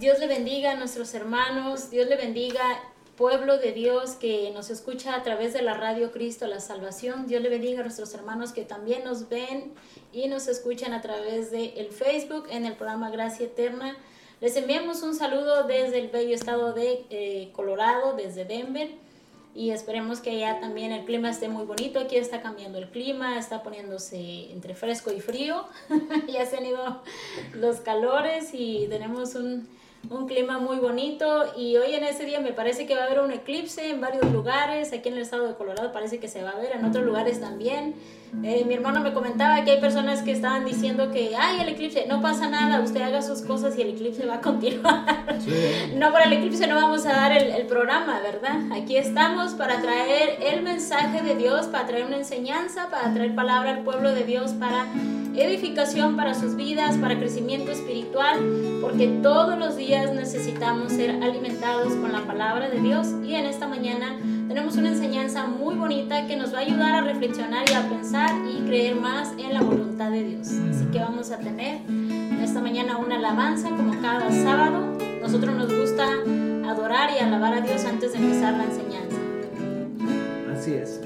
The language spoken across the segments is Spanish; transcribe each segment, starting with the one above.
Dios le bendiga a nuestros hermanos, Dios le bendiga pueblo de Dios que nos escucha a través de la radio Cristo la Salvación. Dios le bendiga a nuestros hermanos que también nos ven y nos escuchan a través de el Facebook en el programa Gracia Eterna. Les enviamos un saludo desde el bello estado de eh, Colorado, desde Denver y esperemos que allá también el clima esté muy bonito. Aquí está cambiando el clima, está poniéndose entre fresco y frío. ya se han ido los calores y tenemos un, un, clima muy bonito. Y hoy en ese día me parece que va a haber un eclipse en varios lugares. Aquí en el estado de Colorado parece que se va a ver, en otros lugares también. Eh, mi hermano me comentaba que hay personas que estaban diciendo que, ay, el eclipse, no pasa nada, usted haga sus cosas y el eclipse va a continuar. No, por el eclipse no vamos a dar el, el, programa, ¿verdad? Aquí estamos para traer el mensaje de Dios, para traer una enseñanza, para traer palabra al pueblo de Dios, para edificación para sus vidas, para crecimiento espiritual, porque todos los días necesitamos ser alimentados con la palabra de Dios y en esta mañana tenemos una enseñanza muy bonita que nos va a ayudar a reflexionar y a pensar y creer más en la voluntad de Dios. Así que vamos a tener esta mañana una alabanza como cada sábado. Nosotros nos gusta adorar y alabar a Dios antes de empezar la enseñanza. Así es.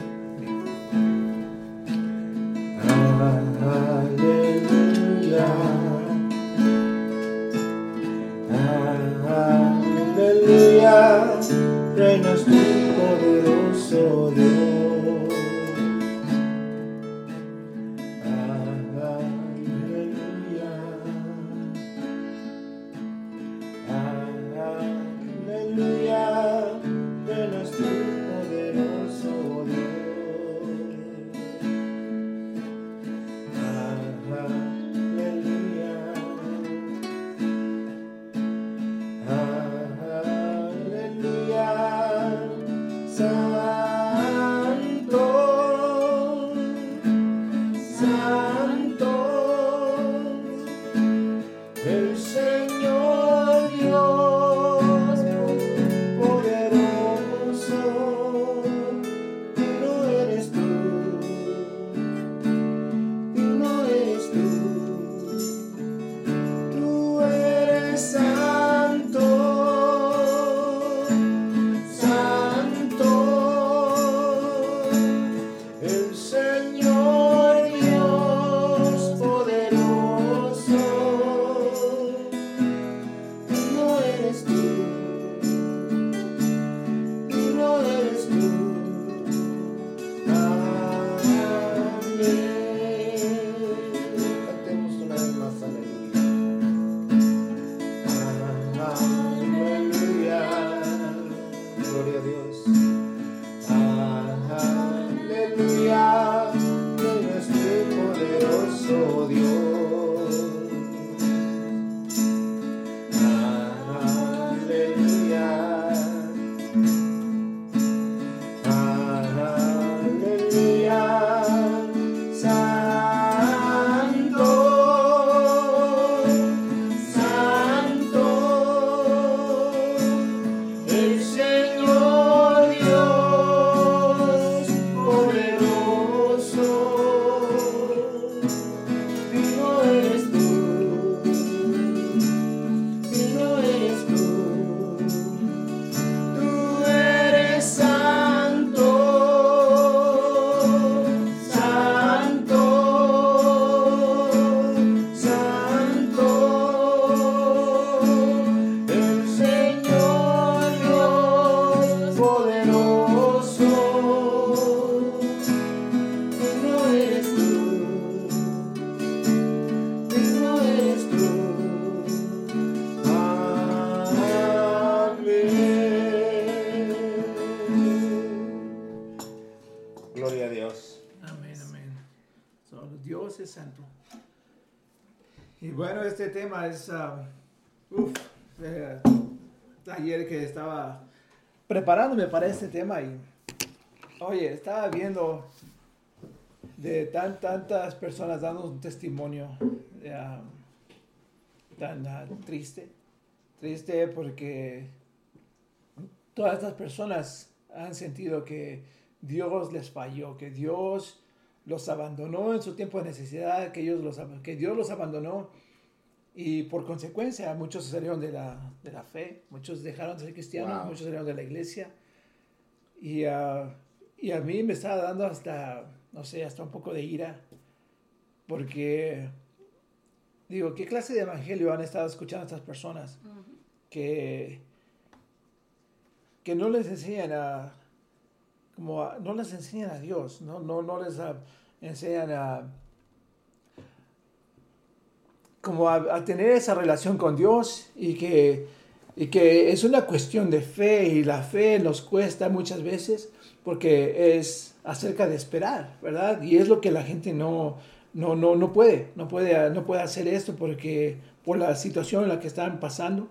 Aleluya. Aleluya. Reinas tú, poderoso Dios. Es, uf, eh, ayer que estaba preparándome para este tema y, oye, estaba viendo de tan, tantas personas dando un testimonio ah, tan triste, triste porque todas estas personas han sentido que Dios les falló, que Dios los abandonó en su tiempo de necesidad, que, ellos los, que Dios los abandonó Y por consecuencia, muchos salieron de la, de la fe, muchos dejaron de ser cristianos, Wow. muchos salieron de la iglesia. Y, ah, y a mí me estaba dando hasta, no sé, hasta un poco de ira, porque digo, ¿qué clase de evangelio han estado escuchando estas personas que, que no les enseñan a, como a- no les enseñan a Dios, no, no, no les ah, enseñan a, como a, a tener esa relación con Dios y que, y que es una cuestión de fe y la fe nos cuesta muchas veces porque es acerca de esperar, ¿verdad? Y es lo que la gente no, no, no, no puede, no puede, no puede hacer esto porque por la situación en la que están pasando.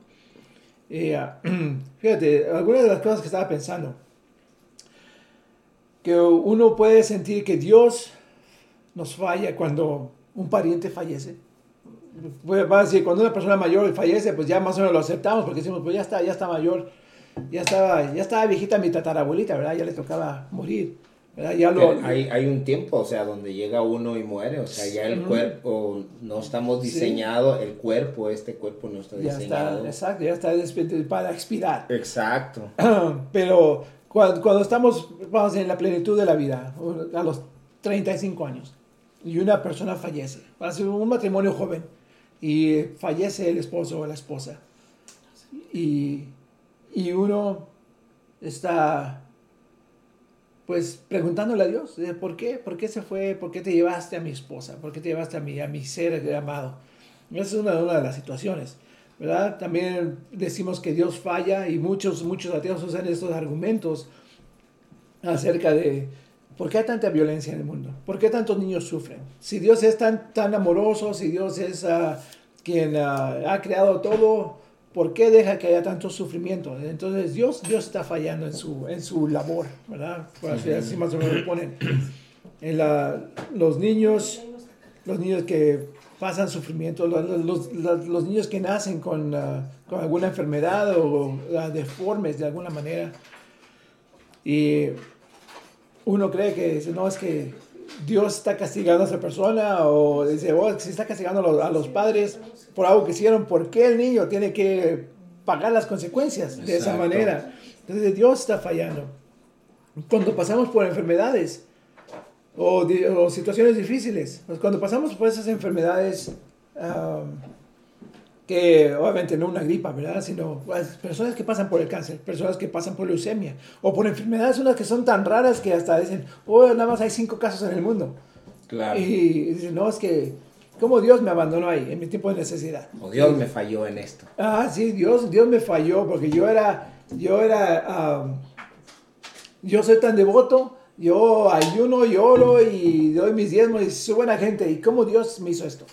Eh, ah, fíjate, algunas de las cosas que estaba pensando, que uno puede sentir que Dios nos falla cuando un pariente fallece. Pues, va a decir, cuando una persona mayor fallece, pues ya más o menos lo aceptamos porque decimos, pues ya está, ya está mayor, ya estaba, ya estaba viejita mi tatarabuelita, ¿verdad? Ya le tocaba morir. Ya lo, hay, hay un tiempo, o sea, donde llega uno y muere, o sea, ya el cuerpo, no estamos Sí. diseñado, el cuerpo, este cuerpo no está ya diseñado. está, exacto, ya está para expirar. Exacto. Pero cuando, cuando estamos, vamos, en la plenitud de la vida, a los 35 años, y una persona fallece, va a ser un matrimonio joven, y fallece el esposo o la esposa, y, y uno está, pues, preguntándole a Dios, ¿por qué? ¿Por qué se fue? ¿Por qué te llevaste a mi esposa? ¿Por qué te llevaste a mi, a mi ser amado? Esa es una, una de las situaciones. ¿verdad? También decimos que Dios falla y muchos, muchos ateos usan estos argumentos acerca de por qué hay tanta violencia en el mundo, por qué tantos niños sufren. Si Dios es tan, tan amoroso, si Dios es ah, quien ah, ha creado todo, ¿por qué deja que haya tanto sufrimiento? Entonces Dios, Dios está fallando en su, en su labor, ¿verdad? Por así, así más o menos lo ponen. En la- los niños, los niños que pasan sufrimiento, los, los- los- niños que nacen con, ah, con alguna enfermedad o deformes de alguna manera. Y uno cree que dice, no, es que Dios está castigando a esa persona o dice, oh, si está castigando a los, a los padres por algo que hicieron, ¿por qué el niño tiene que pagar las consecuencias de esa manera? Entonces Dios está fallando. Cuando pasamos por enfermedades, o, situaciones difíciles. Pues cuando pasamos por esas enfermedades, que obviamente no una gripa, ¿verdad? Sino pues, personas que pasan por el cáncer, personas que pasan por leucemia, o por enfermedades unas que son tan raras que hasta dicen, oh, nada más hay cinco casos en el mundo. Claro. Y dicen, no, es que, ¿cómo Dios me abandonó ahí en mi tiempo de necesidad? O Dios me falló en esto. Ah, sí, Dios, Dios me falló porque yo era, yo era, yo soy tan devoto, yo ayuno y oro y doy mis diezmos y soy buena gente. ¿Y cómo Dios me hizo esto?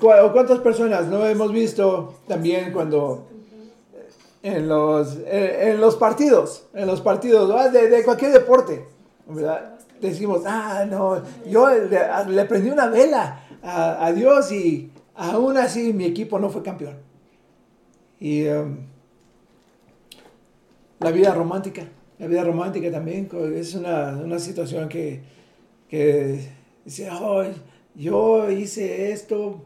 ¿Cu- o ¿Cuántas personas no hemos visto también cuando en los, en, los partidos, en los partidos ¿no? de, cualquier deporte. Decimos, ah, no, yo le, le prendí una vela a, Dios y aún así mi equipo no fue campeón. Y um, la vida romántica, la vida romántica también es una, una situación que, que dice, "Oh, yo hice esto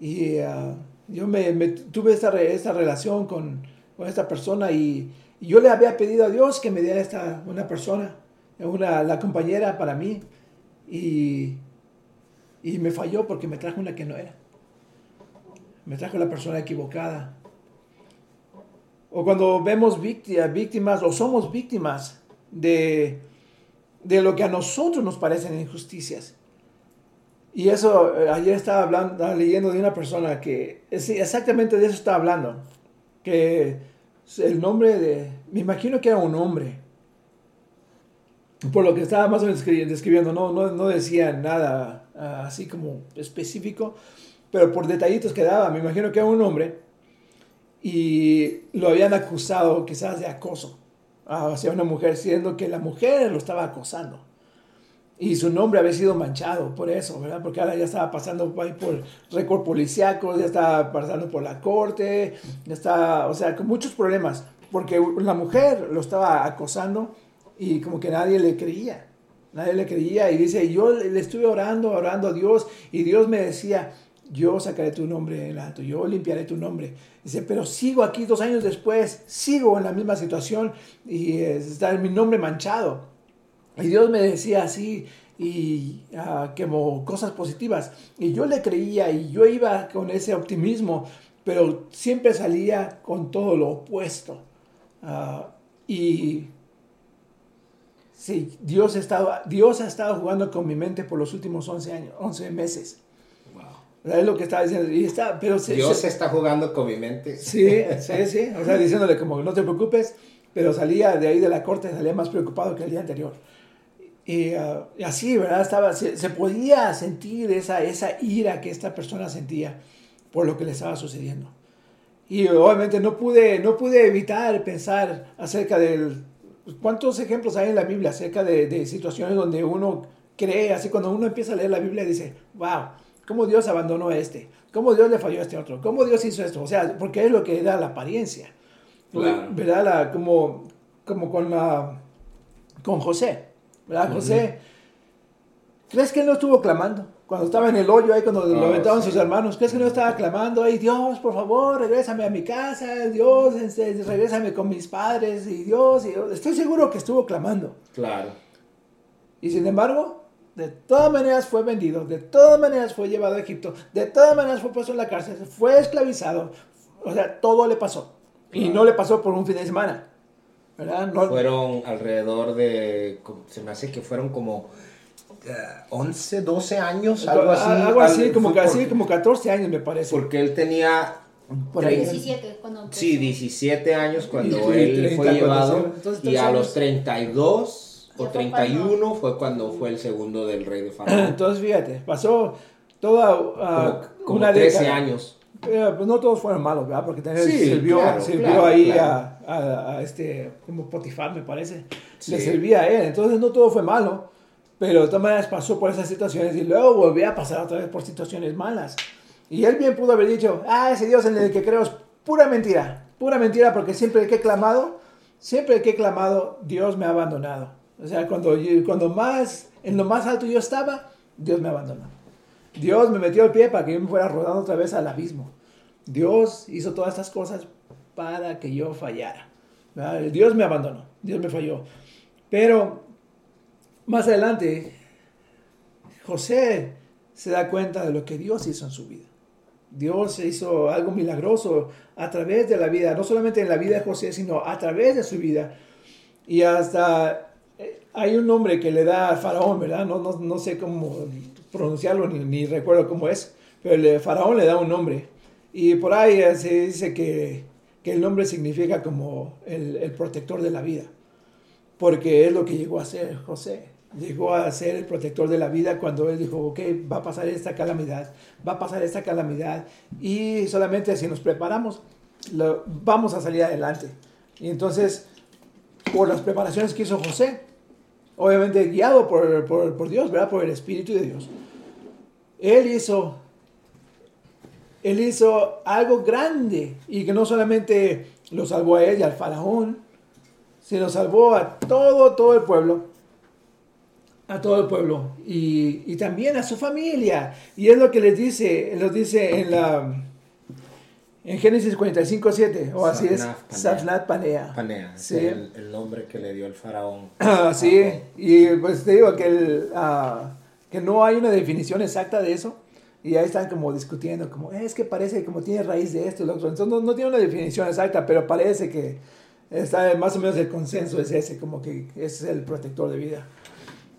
y ah, yo me, tuve esta, re- esta relación con, esta persona y, yo le había pedido a Dios que me diera esta, una persona, una, la compañera para mí y, y me falló porque me trajo una que no era. Me trajo la persona equivocada. O cuando vemos vícti- víctimas o somos víctimas de, de lo que a nosotros nos parecen injusticias. Y eso, eh, ayer estaba hablando, leyendo de una persona que es- exactamente de eso estaba hablando. Que el nombre de, me imagino que era un hombre. Por lo que estaba más o menos descri- describiendo, no, no, no decía nada ah, así como específico, pero por detallitos que daba, me imagino que era un hombre y lo habían acusado quizás de acoso hacia una mujer, siendo que la mujer lo estaba acosando. Y su nombre había sido manchado por eso, ¿verdad? Porque ahora ya estaba pasando por, por récord policíaco, ya estaba pasando por la corte, ya está, o sea, con muchos problemas, porque la mujer lo estaba acosando y como que nadie le creía, nadie le creía y dice, yo le estuve orando, orando a Dios y Dios me decía, yo sacaré tu nombre en alto, yo limpiaré tu nombre. Dice, pero sigo aquí dos años después, sigo en la misma situación y está mi nombre manchado. Y Dios me decía así, y uh, como cosas positivas. Y yo le creía y yo iba con ese optimismo, pero siempre salía con todo lo opuesto. Uh, y sí, Dios, estaba, Dios ha estado jugando con mi mente por los últimos 11 años, 11 meses. Es lo que estaba diciendo. Y está, pero Dios se, está jugando con mi mente. Sí, sí, sí. O sea, diciéndole como no te preocupes, pero salía de ahí de la corte, salía más preocupado que el día anterior. Y, uh, así, ¿verdad? Estaba, se, se, podía sentir esa, esa ira que esta persona sentía por lo que le estaba sucediendo. Y obviamente no pude, no pude evitar pensar acerca del... ¿Cuántos ejemplos hay en la Biblia acerca de, de situaciones donde uno cree, así cuando uno empieza a leer la Biblia dice, wow, cómo Dios abandonó a este, cómo Dios le falló a este otro, cómo Dios hizo esto, o sea, porque es lo que da la apariencia, claro. ¿verdad? La, como, como con, la, con José, ¿verdad? José, ¿crees que él no estuvo clamando? Cuando estaba en el hoyo ahí, cuando lo aventaban sí. sus hermanos, ¿crees que no estaba clamando ahí, Dios, por favor, regrésame a mi casa, Dios, este, regrésame con mis padres, y Dios, y Dios. estoy seguro que estuvo clamando. Claro. Y sin embargo, de todas maneras fue vendido, de todas maneras fue llevado a Egipto, de todas maneras fue puesto en la cárcel, fue esclavizado, o sea, todo le pasó. Y no le pasó por un fin de semana. ¿Verdad? No, fueron alrededor de, se me hace que fueron como uh, 11, 12 años, algo así. Algo así, como, casi, como 14 años me parece. Porque él tenía... Por ahí. 17, cuando empezó. Sí, 17 años cuando y, él 30, fue llevado. Entonces, y a los 32 o 31 fue cuando fue el segundo del rey de Faraón. Entonces, fíjate, pasó toda uh, como, como una 13 década. años. Pero, pues no todos fueron malos, ¿verdad? Porque también sí, sirvió, claro, sirvió claro, ahí claro. A, a, a, este, como Potifar, me parece. Sí. Le servía a él. Entonces, no todo fue malo. Pero de todas maneras pasó por esas situaciones y luego volvió a pasar otra vez por situaciones malas. Y él bien pudo haber dicho, ah, ese Dios en el que creo es pura mentira. Pura mentira porque siempre que he clamado, siempre que he clamado, Dios me ha abandonado. O sea, cuando, cuando más, en lo más alto yo estaba, Dios me abandonó. Dios me metió el pie para que yo me fuera rodando otra vez al abismo. Dios hizo todas estas cosas para que yo fallara. Dios me abandonó, Dios me falló. Pero más adelante, José se da cuenta de lo que Dios hizo en su vida. Dios hizo algo milagroso a través de la vida, no solamente en la vida de José, sino a través de su vida. Y hasta hay un nombre que le da al faraón, ¿verdad? No, no, no sé cómo pronunciarlo ni, recuerdo cómo es, pero el faraón le da un nombre. Y por ahí se dice que, que el nombre significa como el, el, protector de la vida, porque es lo que llegó a ser José. Llegó a ser el protector de la vida cuando él dijo, ok, va a pasar esta calamidad, va a pasar esta calamidad, y solamente si nos preparamos, lo, vamos a salir adelante. Y entonces, por las preparaciones que hizo José, obviamente guiado por, por, por, Dios, ¿verdad? Por el Espíritu de Dios. Él hizo, él hizo algo grande y que no solamente lo salvó a él y al faraón, sino salvó a todo, todo el pueblo, a todo el pueblo y, y también a su familia. Y es lo que les dice, los dice en la en Génesis 45, 7, o así es, Safnat Panea. Panea, sí. es el, el, nombre que le dio el faraón. Ah, sí, y pues te digo que, el, uh, que no hay una definición exacta de eso, y ahí están como discutiendo, como es que parece como tiene raíz de esto y lo otro. Entonces no, no, tiene una definición exacta, pero parece que está más o menos el consenso es ese, como que es el protector de vida.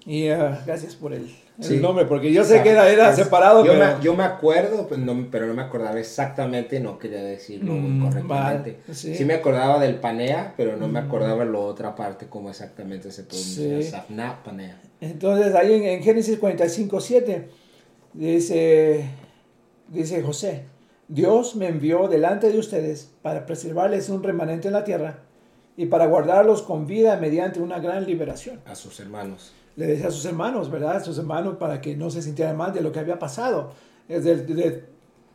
Y uh, gracias por el, el sí. nombre, porque yo sé que era, era separado. Yo, pero... me, yo me acuerdo, pero no, pero no me acordaba exactamente, no quería decirlo mm, correctamente. Vale, sí. sí. me acordaba del Panea, pero no mm. me acordaba la otra parte, como exactamente se pronuncia. Safna Panea. Entonces, ahí en, en Génesis 45, 7, dice, dice José, Dios me envió delante de ustedes para preservarles un remanente en la tierra y para guardarlos con vida mediante una gran liberación. A sus hermanos le decía a sus hermanos, ¿verdad? A sus hermanos para que no se sintieran mal de lo que había pasado, de,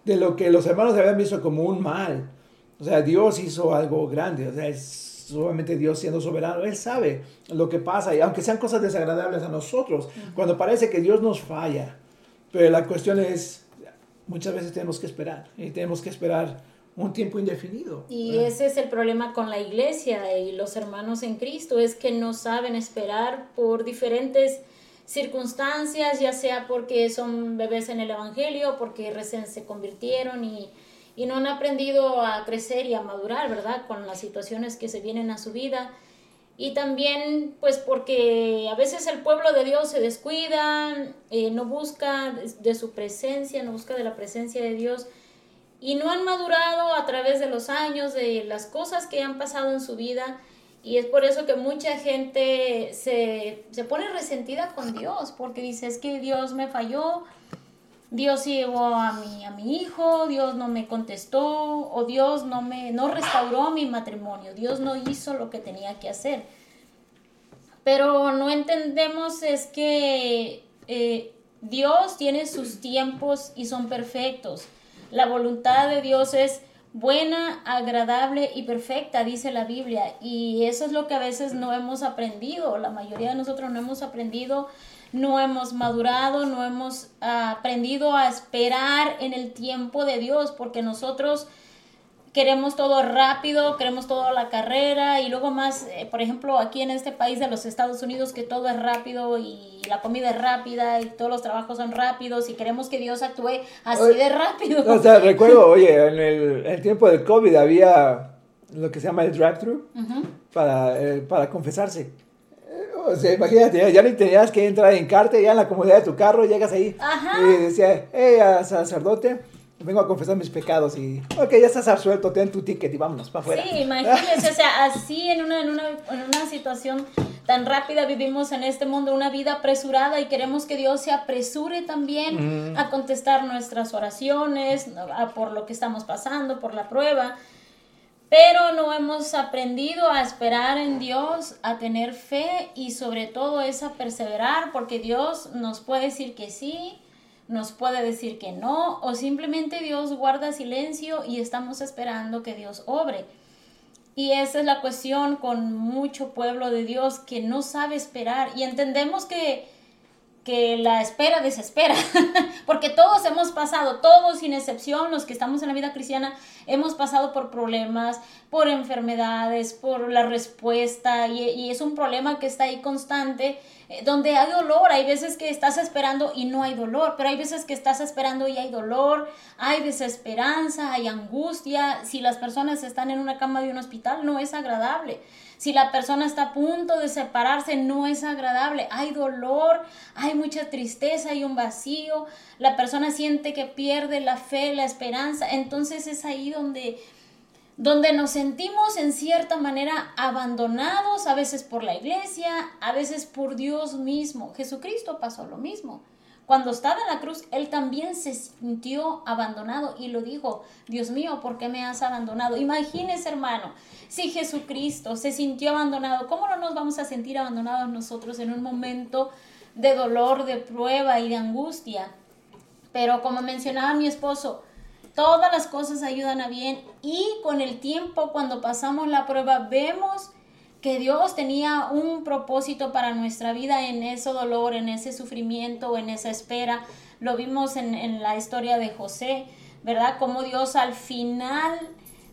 de, lo que los hermanos habían visto como un mal. O sea, Dios hizo algo grande, o sea, es solamente Dios siendo soberano, Él sabe lo que pasa, y aunque sean cosas desagradables a nosotros, cuando parece que Dios nos falla, pero la cuestión es, muchas veces tenemos que esperar y tenemos que esperar un tiempo indefinido. Y ese es el problema con la iglesia y los hermanos en Cristo, es que no saben esperar por diferentes circunstancias, ya sea porque son bebés en el Evangelio, porque recién se convirtieron y, y no han aprendido a crecer y a madurar, ¿verdad? Con las situaciones que se vienen a su vida. Y también, pues porque a veces el pueblo de Dios se descuida, eh, no busca de su presencia, no busca de la presencia de Dios y no han madurado a través de los años, de las cosas que han pasado en su vida. Y es por eso que mucha gente se, pone resentida con Dios, porque dice, es que Dios me falló, Dios llevó a mi, a mi hijo, Dios no me contestó, o Dios no, me, no restauró mi matrimonio, Dios no hizo lo que tenía que hacer. Pero no entendemos es que eh, Dios tiene sus tiempos y son perfectos. La voluntad de Dios es buena, agradable y perfecta, dice la Biblia. Y eso es lo que a veces no hemos aprendido. La mayoría de nosotros no hemos aprendido, no hemos madurado, no hemos aprendido a esperar en el tiempo de Dios, porque nosotros queremos todo rápido, queremos todo a la carrera y luego más, eh, por ejemplo, aquí en este país de los Estados Unidos que todo es rápido y la comida es rápida y todos los trabajos son rápidos y queremos que Dios actúe así de rápido. O sea, recuerdo, oye, en el, tiempo del COVID había lo que se llama el drive-thru para, eh, para confesarse. O sea, imagínate, ya ni tenías que entrar en carte, ya en la comodidad de tu carro, llegas ahí y decía, hey, sacerdote, vengo a confesar mis pecados y, ok, ya estás absuelto, ten tu ticket y vámonos para afuera. Sí, imagínense, o sea, así en una, en, una, en una situación tan rápida vivimos en este mundo, una vida apresurada y queremos que Dios se apresure también a contestar nuestras oraciones, por lo que estamos pasando, por la prueba. Pero no hemos aprendido a esperar en Dios, a tener fe y sobre todo es a perseverar porque Dios nos puede decir que sí, nos puede decir que no, o simplemente Dios guarda silencio y estamos esperando que Dios obre. Y esa es la cuestión con mucho pueblo de Dios que no sabe esperar. Y entendemos que que la espera desespera, porque todos hemos pasado, todos sin excepción, los que estamos en la vida cristiana, hemos pasado por problemas, por enfermedades, por la respuesta, y, es un problema que está ahí constante, eh, donde hay dolor, hay veces que estás esperando y no hay dolor, pero hay veces que estás esperando y hay dolor, hay desesperanza, hay angustia, si las personas están en una cama de un hospital, no es agradable. Si la persona está a punto de separarse, no es agradable. Hay dolor, hay mucha tristeza, hay un vacío. La persona siente que pierde la fe, la esperanza. Entonces es ahí donde donde nos sentimos en cierta manera abandonados, a veces por la iglesia, a veces por Dios mismo. Jesucristo pasó lo mismo. Cuando estaba en la cruz, él también se sintió abandonado y lo dijo, Dios mío, ¿por qué me has abandonado? Imagínese, hermano, si Jesucristo se sintió abandonado, ¿cómo no nos vamos a sentir abandonados nosotros en un momento de dolor, de prueba y de angustia? Pero como mencionaba mi esposo, todas las cosas ayudan a bien y con el tiempo, cuando pasamos la prueba, vemos que Dios tenía un propósito para nuestra vida en ese dolor, en ese sufrimiento, en esa espera. Lo vimos en, la historia de José, ¿verdad? Como Dios al final,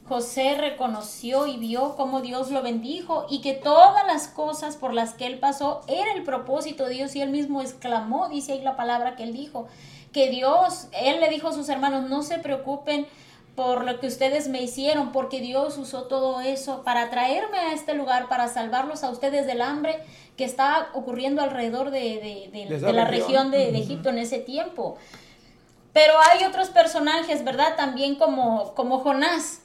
José reconoció y vio cómo Dios lo bendijo y que todas las cosas por las que él pasó era el propósito de Dios y él mismo exclamó, dice ahí la palabra que él dijo, que Dios, él le dijo a sus hermanos, no se preocupen por lo que ustedes me hicieron, porque Dios usó todo eso para traerme a este lugar, para salvarlos a ustedes del hambre que estaba ocurriendo alrededor de, la región de, Egipto en ese tiempo. Pero hay otros personajes, ¿verdad? También como, como Jonás.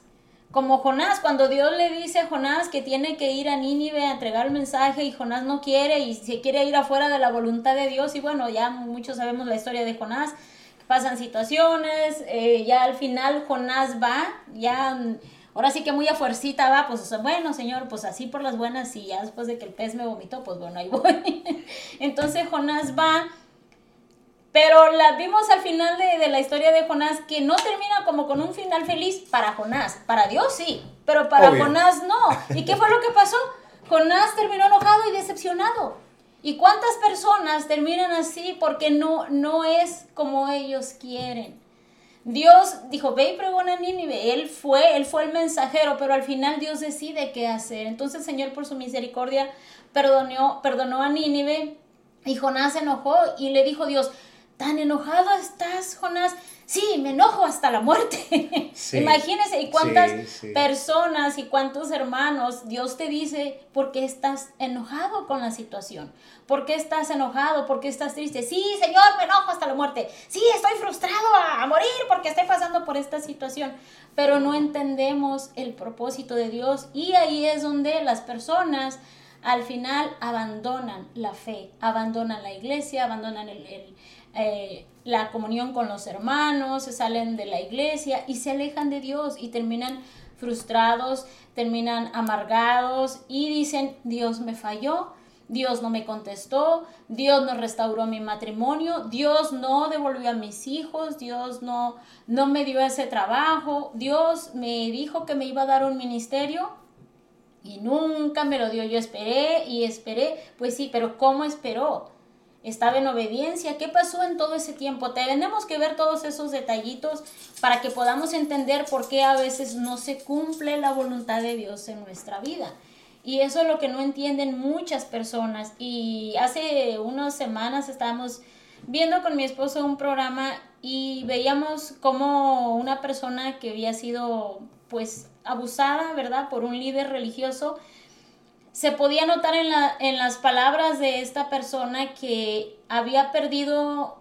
Como Jonás, cuando Dios le dice a Jonás que tiene que ir a Nínive a entregar el mensaje y Jonás no quiere y se quiere ir afuera de la voluntad de Dios y bueno, ya muchos sabemos la historia de Jonás, pasan situaciones, eh, ya al final Jonás va, ya mm, ahora sí que muy a fuercita va, pues bueno, señor, pues así por las buenas y ya después de que el pez me vomitó, pues bueno, ahí voy. Entonces Jonás va, pero la vimos al final de, la historia de Jonás que no termina como con un final feliz para Jonás, para Dios sí, pero para Jonás no. ¿Y qué fue lo que pasó? Jonás terminó enojado y decepcionado. ¿Y cuántas personas terminan así porque no, no es como ellos quieren? Dios dijo, ve y pregona a Nínive. Él fue, él fue el mensajero, pero al final Dios decide qué hacer. Entonces el Señor por su misericordia perdonó, perdonó a Nínive y Jonás se enojó y le dijo Dios, ¿tan enojado estás, Jonás? Sí, me enojo hasta la muerte. Imagínese y cuántas personas y cuántos hermanos Dios te dice, ¿por qué estás enojado con la situación? ¿Por qué estás enojado? ¿Por qué estás triste? Sí, Señor, me enojo hasta la muerte. Sí, estoy frustrado a, a morir porque estoy pasando por esta situación. Pero no entendemos el propósito de Dios y ahí es donde las personas al final abandonan la fe, abandonan la iglesia, abandonan el, eh, la comunión con los hermanos, se salen de la iglesia y se alejan de Dios y terminan frustrados, terminan amargados y dicen, Dios me falló, Dios no me contestó, Dios no restauró mi matrimonio, Dios no devolvió a mis hijos, Dios no, no me dio ese trabajo, Dios me dijo que me iba a dar un ministerio y nunca me lo dio. Yo esperé y esperé, pues sí, pero ¿cómo esperó? Estaba en obediencia. ¿Qué pasó en todo ese tiempo? Tenemos que ver todos esos detallitos para que podamos entender por qué a veces no se cumple la voluntad de Dios en nuestra vida. Y eso es lo que no entienden muchas personas. Y hace unas semanas estábamos viendo con mi esposo un programa y veíamos como una persona que había sido pues abusada, ¿verdad? Por un líder religioso, se podía notar en, la, en las palabras de esta persona que había perdido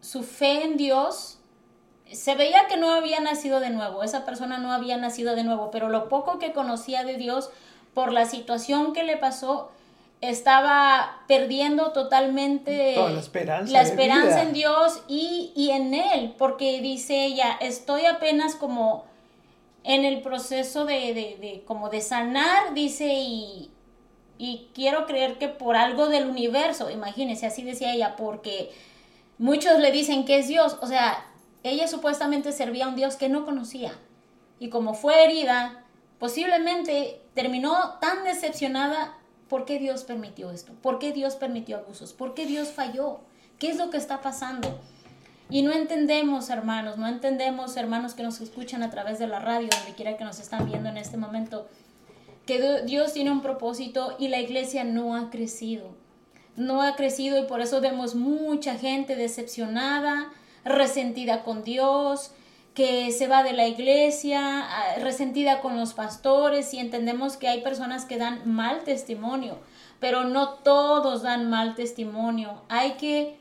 su fe en Dios. Se veía que no había nacido de nuevo, esa persona no había nacido de nuevo, pero lo poco que conocía de Dios por la situación que le pasó, estaba perdiendo totalmente la esperanza, la esperanza en Dios y, y, en Él, porque dice ella, estoy apenas como en el proceso de, de, de como de sanar, dice, y, y quiero creer que por algo del universo, imagínense, así decía ella, porque muchos le dicen que es Dios, o sea, ella supuestamente servía a un Dios que no conocía, y como fue herida, posiblemente terminó tan decepcionada, ¿por qué Dios permitió esto? ¿Por qué Dios permitió abusos? ¿Por qué Dios falló? ¿Qué es lo que está pasando? Y no entendemos, hermanos, no entendemos, hermanos que nos escuchan a través de la radio, donde quiera que nos están viendo en este momento, que Dios tiene un propósito y la iglesia no ha crecido. No ha crecido y por eso vemos mucha gente decepcionada, resentida con Dios, que se va de la iglesia, ah, resentida con los pastores y entendemos que hay personas que dan mal testimonio, pero no todos dan mal testimonio. Hay que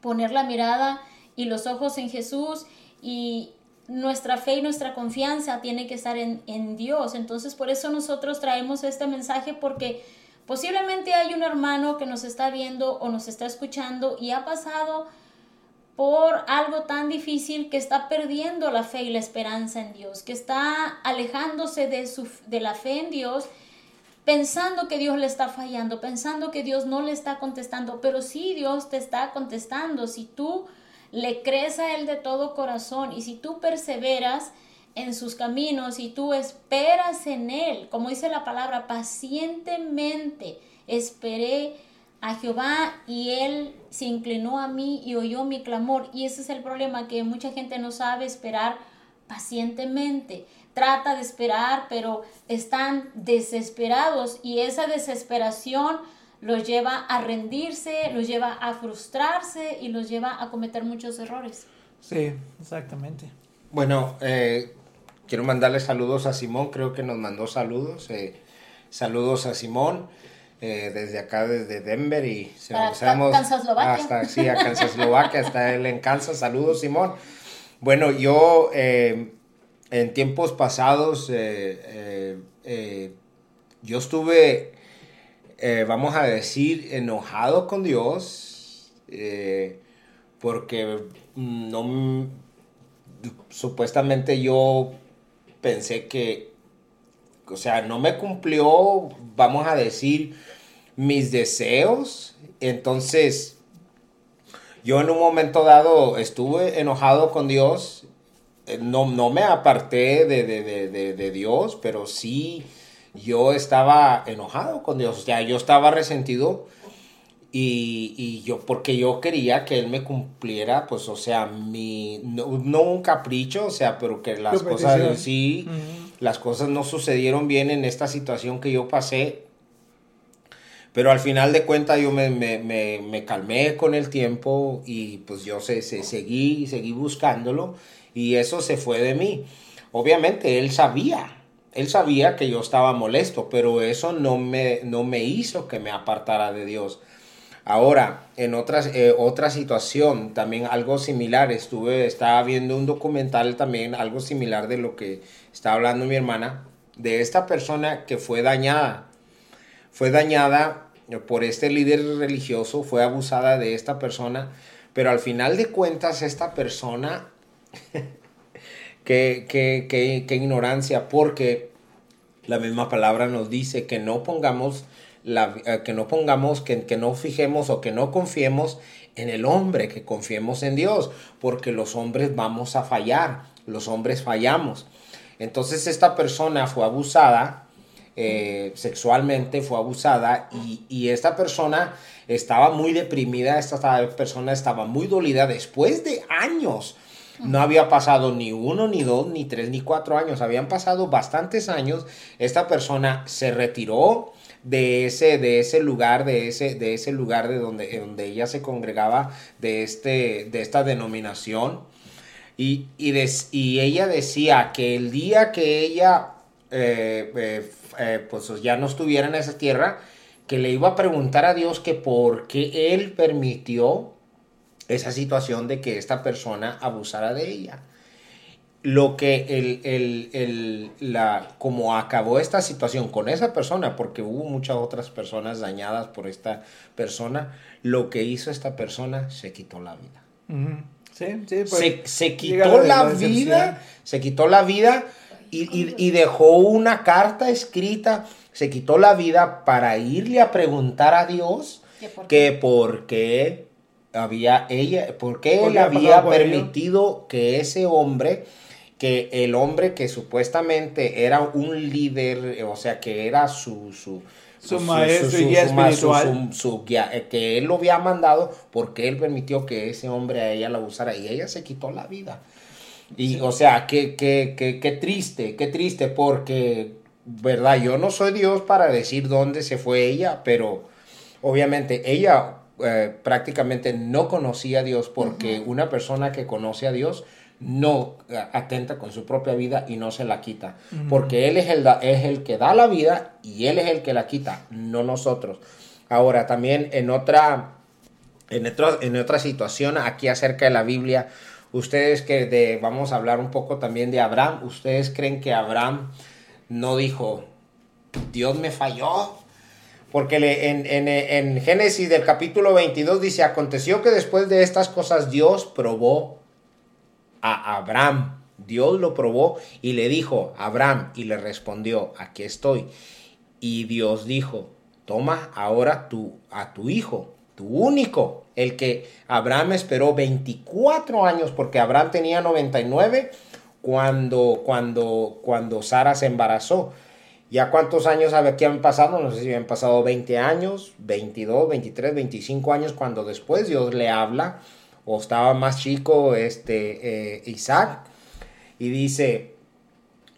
poner la mirada y los ojos en Jesús y nuestra fe y nuestra confianza tiene que estar en, en Dios. Entonces por eso nosotros traemos este mensaje porque posiblemente hay un hermano que nos está viendo o nos está escuchando y ha pasado por algo tan difícil que está perdiendo la fe y la esperanza en Dios, que está alejándose de, su, de la fe en Dios, pensando que Dios le está fallando, pensando que Dios no le está contestando, pero sí Dios te está contestando. Si tú le crees a Él de todo corazón y si tú perseveras en sus caminos y tú esperas en Él, como dice la palabra, pacientemente esperé a Jehová y Él se inclinó a mí y oyó mi clamor. Y ese es el problema, que mucha gente no sabe esperar pacientemente. Trata de esperar, pero están desesperados y esa desesperación los lleva a rendirse, los lleva a frustrarse y los lleva a cometer muchos errores. Sí, exactamente. Bueno, eh, quiero mandarle saludos a Simón, creo que nos mandó saludos. Eh, saludos a Simón. Eh, desde acá, desde Denver y se hasta sí, a Kansas, Eslovaquia, hasta él en Kansas. Saludos, Simón. Bueno, yo en tiempos pasados, yo estuve eh, vamos a decir, enojado con Dios, eh, porque no, supuestamente yo pensé que, o sea, no me cumplió, vamos a decir, mis deseos. Entonces, yo en un momento dado estuve enojado con Dios. Eh, no, no me aparté de, de, de Dios, pero sí yo estaba enojado con Dios, o sea, yo estaba resentido Y, y, yo, porque yo quería que él me cumpliera, pues, o sea, mi, no, no un capricho, o sea, pero que las cosas sí, las cosas no sucedieron bien en esta situación que yo pasé. Pero al final de cuentas yo me, me, me, me calmé con el tiempo y pues yo se, se, seguí, seguí buscándolo y eso se fue de mí. Obviamente él sabía, él sabía que yo estaba molesto, pero eso no me, no me hizo que me apartara de Dios. Ahora, en otras, eh, otra situación, también algo similar, estuve, estaba viendo un documental también, algo similar de lo que estaba hablando mi hermana, de esta persona que fue dañada. Fue dañada por este líder religioso, fue abusada de esta persona, pero al final de cuentas esta persona, qué, qué, qué, qué ignorancia, porque la misma palabra nos dice que no pongamos la, eh, que no pongamos, que, que no fijemos o que no confiemos en el hombre, que confiemos en Dios, porque los hombres vamos a fallar, los hombres fallamos. Entonces esta persona fue abusada eh, sexualmente, fue abusada y, y, esta persona estaba muy deprimida, esta persona estaba muy dolida después de años. No había pasado ni uno, ni dos, ni tres, ni cuatro años, habían pasado bastantes años. Esta persona se retiró, de ese, de ese lugar, de ese, de ese lugar de donde, donde ella se congregaba, de, este, de esta denominación. Y, y, ella decía que el día que ella eh, eh, eh, pues ya no estuviera en esa tierra, que le iba a preguntar a Dios que por qué él permitió esa situación de que esta persona abusara de ella. Lo que el, el, el, la, como acabó esta situación con esa persona, porque hubo muchas otras personas dañadas por esta persona, lo que hizo esta persona se quitó la vida. Sí, sí, pues, se, se, quitó la, vida, se quitó la vida y, y, y, dejó una carta escrita, se quitó la vida para irle a preguntar a Dios que por qué había ella, por qué él había permitido que ese hombre que el hombre que supuestamente era un líder, o sea, que era su, su, su, maestro y guía espiritual. Su, guía, que él lo había mandado porque él permitió que ese hombre a ella la usara y ella se quitó la vida. Y, o sea, qué, qué, qué, qué triste, qué triste, porque, ¿verdad? Yo no soy Dios para decir dónde se fue ella, pero obviamente ella eh, prácticamente no conocía a Dios porque una persona que conoce a Dios no atenta con su propia vida y no se la quita. Porque Él es el, es el que da la vida y Él es el que la quita, no nosotros. Ahora, también en otra, en en otra situación, aquí acerca de la Biblia, ustedes que de, vamos a hablar un poco también de Abraham, ustedes creen que Abraham no dijo, Dios me falló, porque en, en, en, Génesis del capítulo 22 dice, aconteció que después de estas cosas Dios probó a Abraham. Dios lo probó y le dijo, Abraham, y le respondió, aquí estoy. Y Dios dijo, toma ahora tu, a tu hijo, tu único, el que Abraham esperó 24 años, porque Abraham tenía 99 cuando, cuando, cuando Sara se embarazó. ¿Ya cuántos años que han pasado? No sé si han pasado 20 años, 22, 23, 25 años, cuando después Dios le habla o estaba más chico este, eh, Isaac, y dice,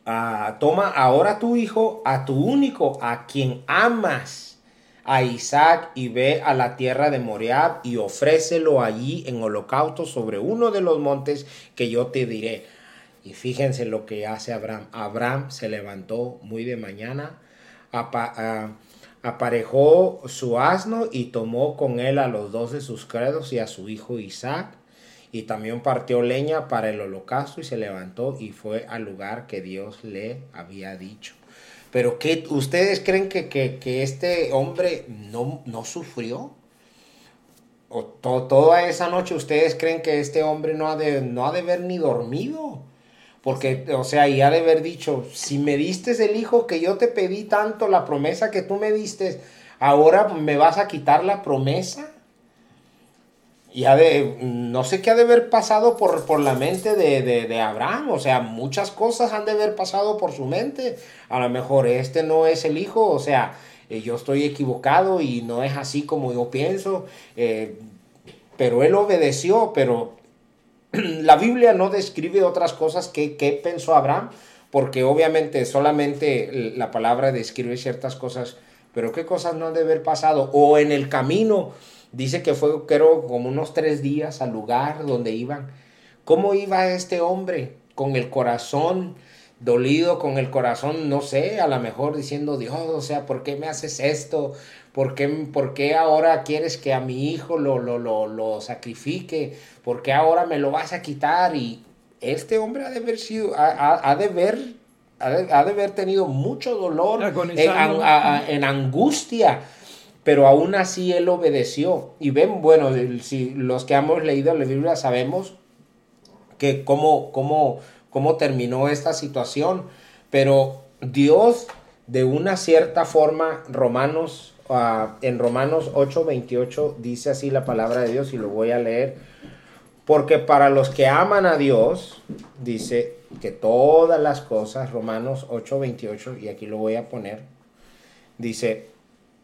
ah, toma ahora tu hijo, a tu único, a quien amas, a Isaac, y ve a la tierra de Moriab y ofrécelo allí en holocausto sobre uno de los montes que yo te diré. Y fíjense lo que hace Abraham. Abraham se levantó muy de mañana, ah, aparejó su asno y tomó con él a los dos de sus credos y a su hijo Isaac. Y también partió leña para el holocausto y se levantó y fue al lugar que Dios le había dicho. Pero ¿qué, ¿ustedes creen que, que, este hombre no, no sufrió? O toda esa noche ustedes creen que este hombre no ha de, no ha de haber ni dormido. Porque, o sea, y ha de haber dicho, si me diste el hijo que yo te pedí tanto, la promesa que tú me diste, ahora me vas a quitar la promesa. Y ha de, no sé qué ha de haber pasado por, por la mente de, de, Abraham. O sea, muchas cosas han de haber pasado por su mente. A lo mejor este no es el hijo, o sea, eh, yo estoy equivocado y no es así como yo pienso. Eh, pero él obedeció, pero la Biblia no describe otras cosas que, que pensó Abraham, porque obviamente solamente la palabra describe ciertas cosas, pero qué cosas no han de haber pasado. O en el camino, dice que fue, creo, como unos tres días al lugar donde iban. ¿Cómo iba este hombre? Con el corazón dolido, con el corazón, no sé, a lo mejor diciendo, Dios, o sea, ¿por qué me haces esto? ¿Por qué, ahora quieres que a mi hijo lo, lo, lo, lo, sacrifique? ¿Por qué ahora me lo vas a quitar? Y este hombre ha de haber sido, ha, de ha de, haber tenido mucho dolor, en, angustia, pero aún así él obedeció. Y ven, bueno, si los que hemos leído la Biblia sabemos que cómo, cómo, cómo terminó esta situación, pero Dios de una cierta forma, Romanos en Romanos 8:28 dice así la palabra de Dios y lo voy a leer. Porque para los que aman a Dios, dice que todas las cosas, Romanos 8:28, y aquí lo voy a poner, dice,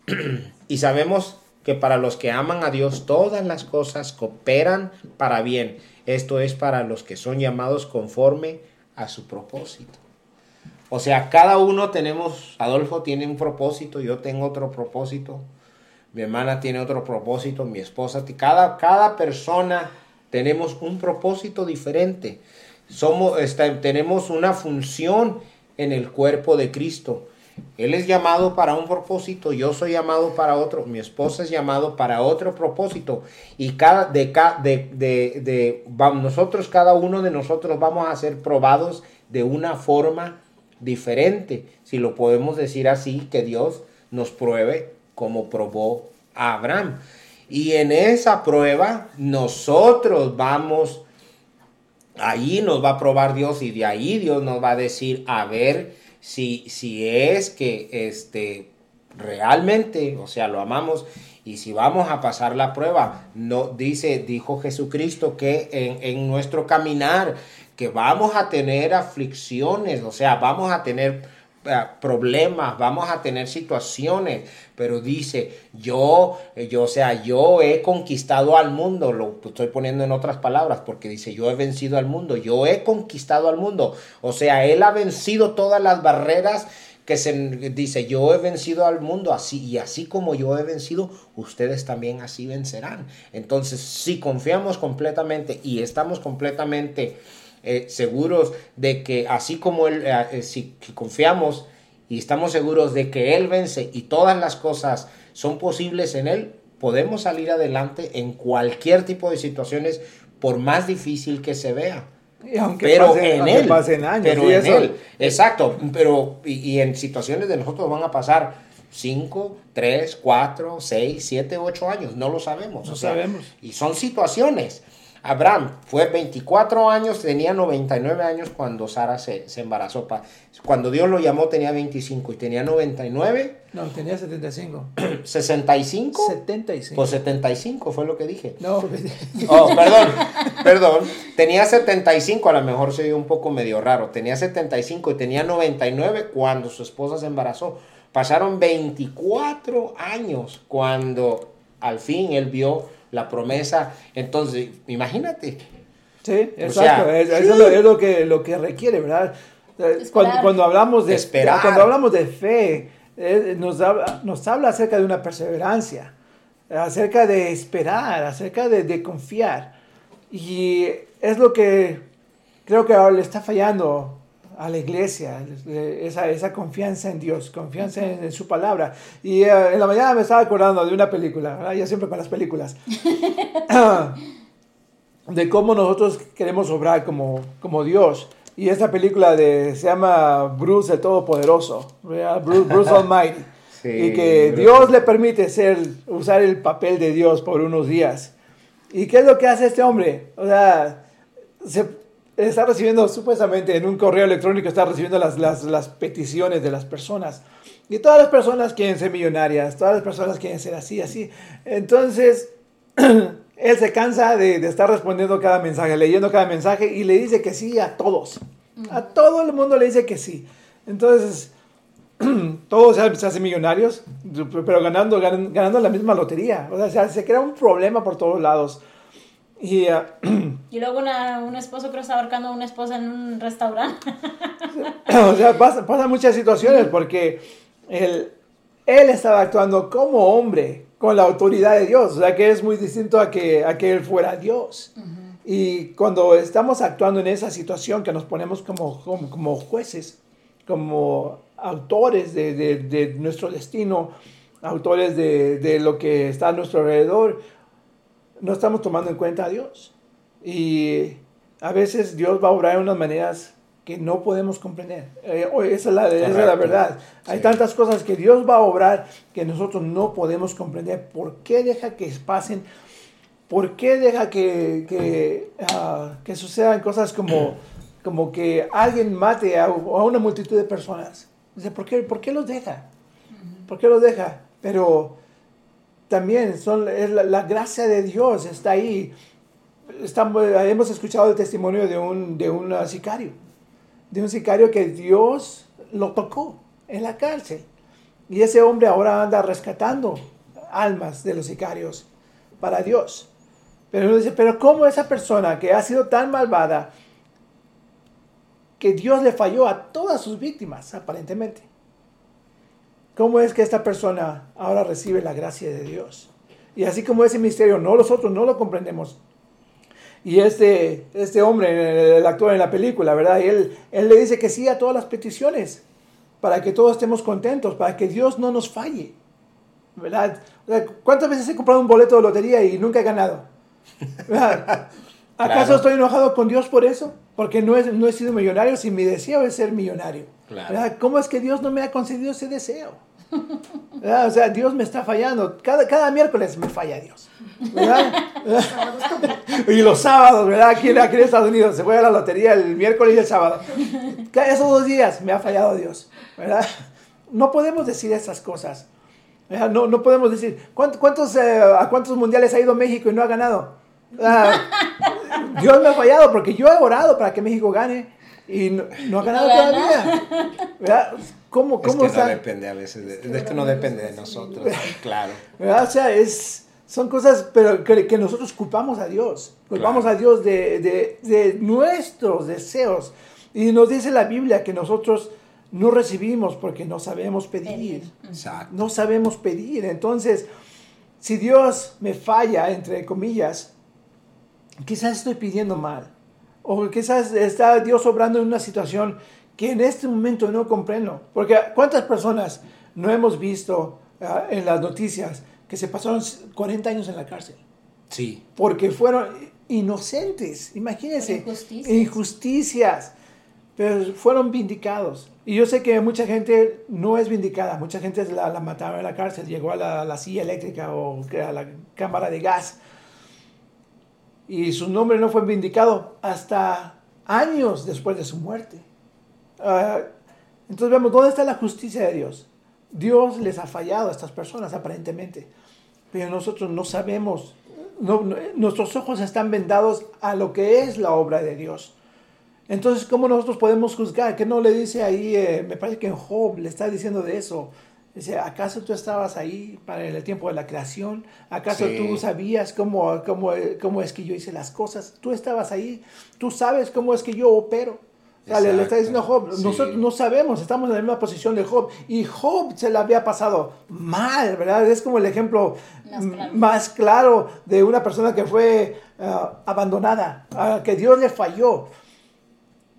y sabemos que para los que aman a Dios, todas las cosas cooperan para bien. Esto es para los que son llamados conforme a su propósito. O sea, cada uno tenemos, Adolfo tiene un propósito, yo tengo otro propósito, mi hermana tiene otro propósito, mi esposa, cada, cada persona tenemos un propósito diferente. Somos, tenemos una función en el cuerpo de Cristo. Él es llamado para un propósito, yo soy llamado para otro, mi esposa es llamado para otro propósito. Y cada, de, de, de, de nosotros, cada uno de nosotros vamos a ser probados de una forma diferente, si lo podemos decir así, que Dios nos pruebe como probó a Abraham. Y en esa prueba nosotros vamos, ahí nos va a probar Dios y de ahí Dios nos va a decir, a ver si, si es que este, realmente, o sea, lo amamos y si vamos a pasar la prueba, no dice, dijo Jesucristo que en, en nuestro caminar que vamos a tener aflicciones, o sea, vamos a tener eh, problemas, vamos a tener situaciones, pero dice, yo, eh, yo, o sea, yo he conquistado al mundo, lo estoy poniendo en otras palabras, porque dice, yo he vencido al mundo, yo he conquistado al mundo, o sea, él ha vencido todas las barreras que se dice, yo he vencido al mundo así y así como yo he vencido, ustedes también así vencerán. Entonces, si confiamos completamente y estamos completamente eh, seguros de que así como Él, eh, eh, si, confiamos y estamos seguros de que Él vence y todas las cosas son posibles en Él, podemos salir adelante en cualquier tipo de situaciones, por más difícil que se vea. pero en él, pero en él, exacto, pero y, en situaciones de nosotros van a pasar 5, 3, 4, 6, 7, 8 años, no lo sabemos. No sabemos. Y son situaciones. Abraham fue 24 años, tenía 99 años cuando Sara se, embarazó. Cuando Dios lo llamó tenía 25 y tenía 99. No, tenía 75. ¿65? 75. Pues 75 fue lo que dije. No. Oh, perdón, perdón. Tenía 75, a lo mejor se dio un poco medio raro. Tenía 75 y tenía 99 cuando su esposa se embarazó. Pasaron 24 años cuando al fin él vio la promesa. Entonces, imagínate. Sí, exacto. eso es, lo, que, lo que requiere, ¿verdad? Cuando, cuando, hablamos de Esperar. cuando hablamos de fe, nos, habla, nos habla acerca de una perseverancia, acerca de esperar, acerca de, de confiar. Y es lo que creo que ahora le está fallando a la iglesia, esa, esa confianza en Dios, confianza en, su palabra. Y eh, en la mañana me estaba acordando de una película, ¿verdad? ya siempre con las películas, de cómo nosotros queremos obrar como, como Dios. Y esta película de, se llama Bruce el Todopoderoso, Bruce, Bruce Almighty. y que Dios le permite ser, usar el papel de Dios por unos días. ¿Y qué es lo que hace este hombre? O sea, se, está recibiendo, supuestamente en un correo electrónico, está recibiendo las, las, las, peticiones de las personas. Y todas las personas quieren ser millonarias, todas las personas quieren ser así, así. Entonces, él se cansa de, de, estar respondiendo cada mensaje, leyendo cada mensaje y le dice que sí a todos. A todo el mundo le dice que sí. Entonces, todos se hacen millonarios, pero ganando, ganan- ganando la misma lotería. O sea, se crea un problema por todos lados. Y ah, Y luego una, un esposo creo está ahorcando a una esposa en un restaurante. o sea, pasa- pasan muchas situaciones porque él, él estaba actuando como hombre con la autoridad de Dios. O sea, que es muy distinto a que, a que él fuera Dios. Y cuando estamos actuando en esa situación, que nos ponemos como, como, como jueces, como autores de, de- de nuestro destino, autores de, de lo que está a nuestro alrededor, no estamos tomando en cuenta a Dios. Y a veces Dios va a obrar de unas maneras que no podemos comprender. Eh, esa, es la, esa es la verdad. Hay tantas cosas que Dios va a obrar que nosotros no podemos comprender. ¿Por qué deja que pasen? ¿Por qué deja que, que, ah, que sucedan cosas como, como que alguien mate a, a una multitud de personas? Dice, ¿por qué, ¿Por qué los deja? ¿Por qué los deja? Pero también son, es la, gracia de Dios está ahí. Estamos, hemos escuchado el testimonio de un, de un sicario, de un sicario que Dios lo tocó en la cárcel. Y ese hombre ahora anda rescatando almas de los sicarios para Dios. Pero uno dice, pero ¿cómo esa persona que ha sido tan malvada, que Dios le falló a todas sus víctimas, aparentemente? ¿Cómo es que esta persona ahora recibe la gracia de Dios? Y así como ese misterio, no nosotros no lo comprendemos. Y este, este hombre, el actor en la película, ¿verdad? Y él, él le dice que sí a todas las peticiones, para que todos estemos contentos, para que Dios no nos falle. ¿Verdad? ¿Cuántas veces he comprado un boleto de lotería y nunca he ganado? ¿Verdad? ¿Acaso Claro. estoy enojado con Dios por eso? Porque no he, no he sido millonario si mi deseo es ser millonario. Claro. ¿Verdad? ¿Cómo es que Dios no me ha concedido ese deseo? ¿Verdad? O sea, Dios me está fallando. Cada, cada miércoles me falla Dios. ¿Verdad? y los sábados, ¿verdad? Aquí, en- aquí en Estados Unidos se juega la lotería el miércoles y el sábado. Esos dos días me ha fallado Dios. ¿Verdad? No podemos decir esas cosas. ¿verdad? No, no podemos decir, ¿cuántos, cuántos, eh, ¿a cuántos mundiales ha ido México y no ha ganado? Ah, Dios me ha fallado porque yo he orado para que México gane y no, no ha ganado no todavía. ¿Verdad? ¿Cómo, Es cómo que está? no depende a veces, de, es que no depende de nosotros, claro. ¿verdad? O sea, es, son cosas pero que, que nosotros culpamos a Dios. Culpamos Claro. a Dios de, de- de nuestros deseos. Y nos dice la Biblia que nosotros no recibimos porque no sabemos pedir. Pedir. Exacto. No sabemos pedir. Entonces, si Dios me falla, entre comillas, quizás estoy pidiendo mal. O quizás está Dios obrando en una situación que en este momento no comprendo. Porque ¿cuántas personas no hemos visto ah, en las noticias que se pasaron 40 años en la cárcel? Sí, Porque fueron inocentes, imagínense. Por injusticias. Injusticias. Pero fueron vindicados. Y yo sé que mucha gente no es vindicada. Mucha gente la, la mataron en la cárcel. Llegó a la, la silla eléctrica o a la cámara de gas. Y su nombre no fue vindicado hasta años después de su muerte. Ah, entonces vemos, ¿dónde está la justicia de Dios? Dios les ha fallado a estas personas aparentemente. Pero nosotros no sabemos. Nuestros ojos están vendados a lo que es la obra de Dios. Entonces, ¿cómo nosotros podemos juzgar? ¿Qué no le dice ahí? eh, me parece que en Job le está diciendo de eso. Dice, ¿acaso tú estabas ahí para el tiempo de la creación? ¿Acaso Sí. tú sabías cómo, cómo, cómo es que yo hice las cosas? Tú estabas ahí, tú sabes cómo es que yo opero. Sea, le, le está diciendo Job, nosotros no sabemos, estamos en la misma posición de Job. Y Job se la había pasado mal, ¿verdad? Es como el ejemplo Más claro. más claro de una persona que fue ah, abandonada, ah, que Dios le falló.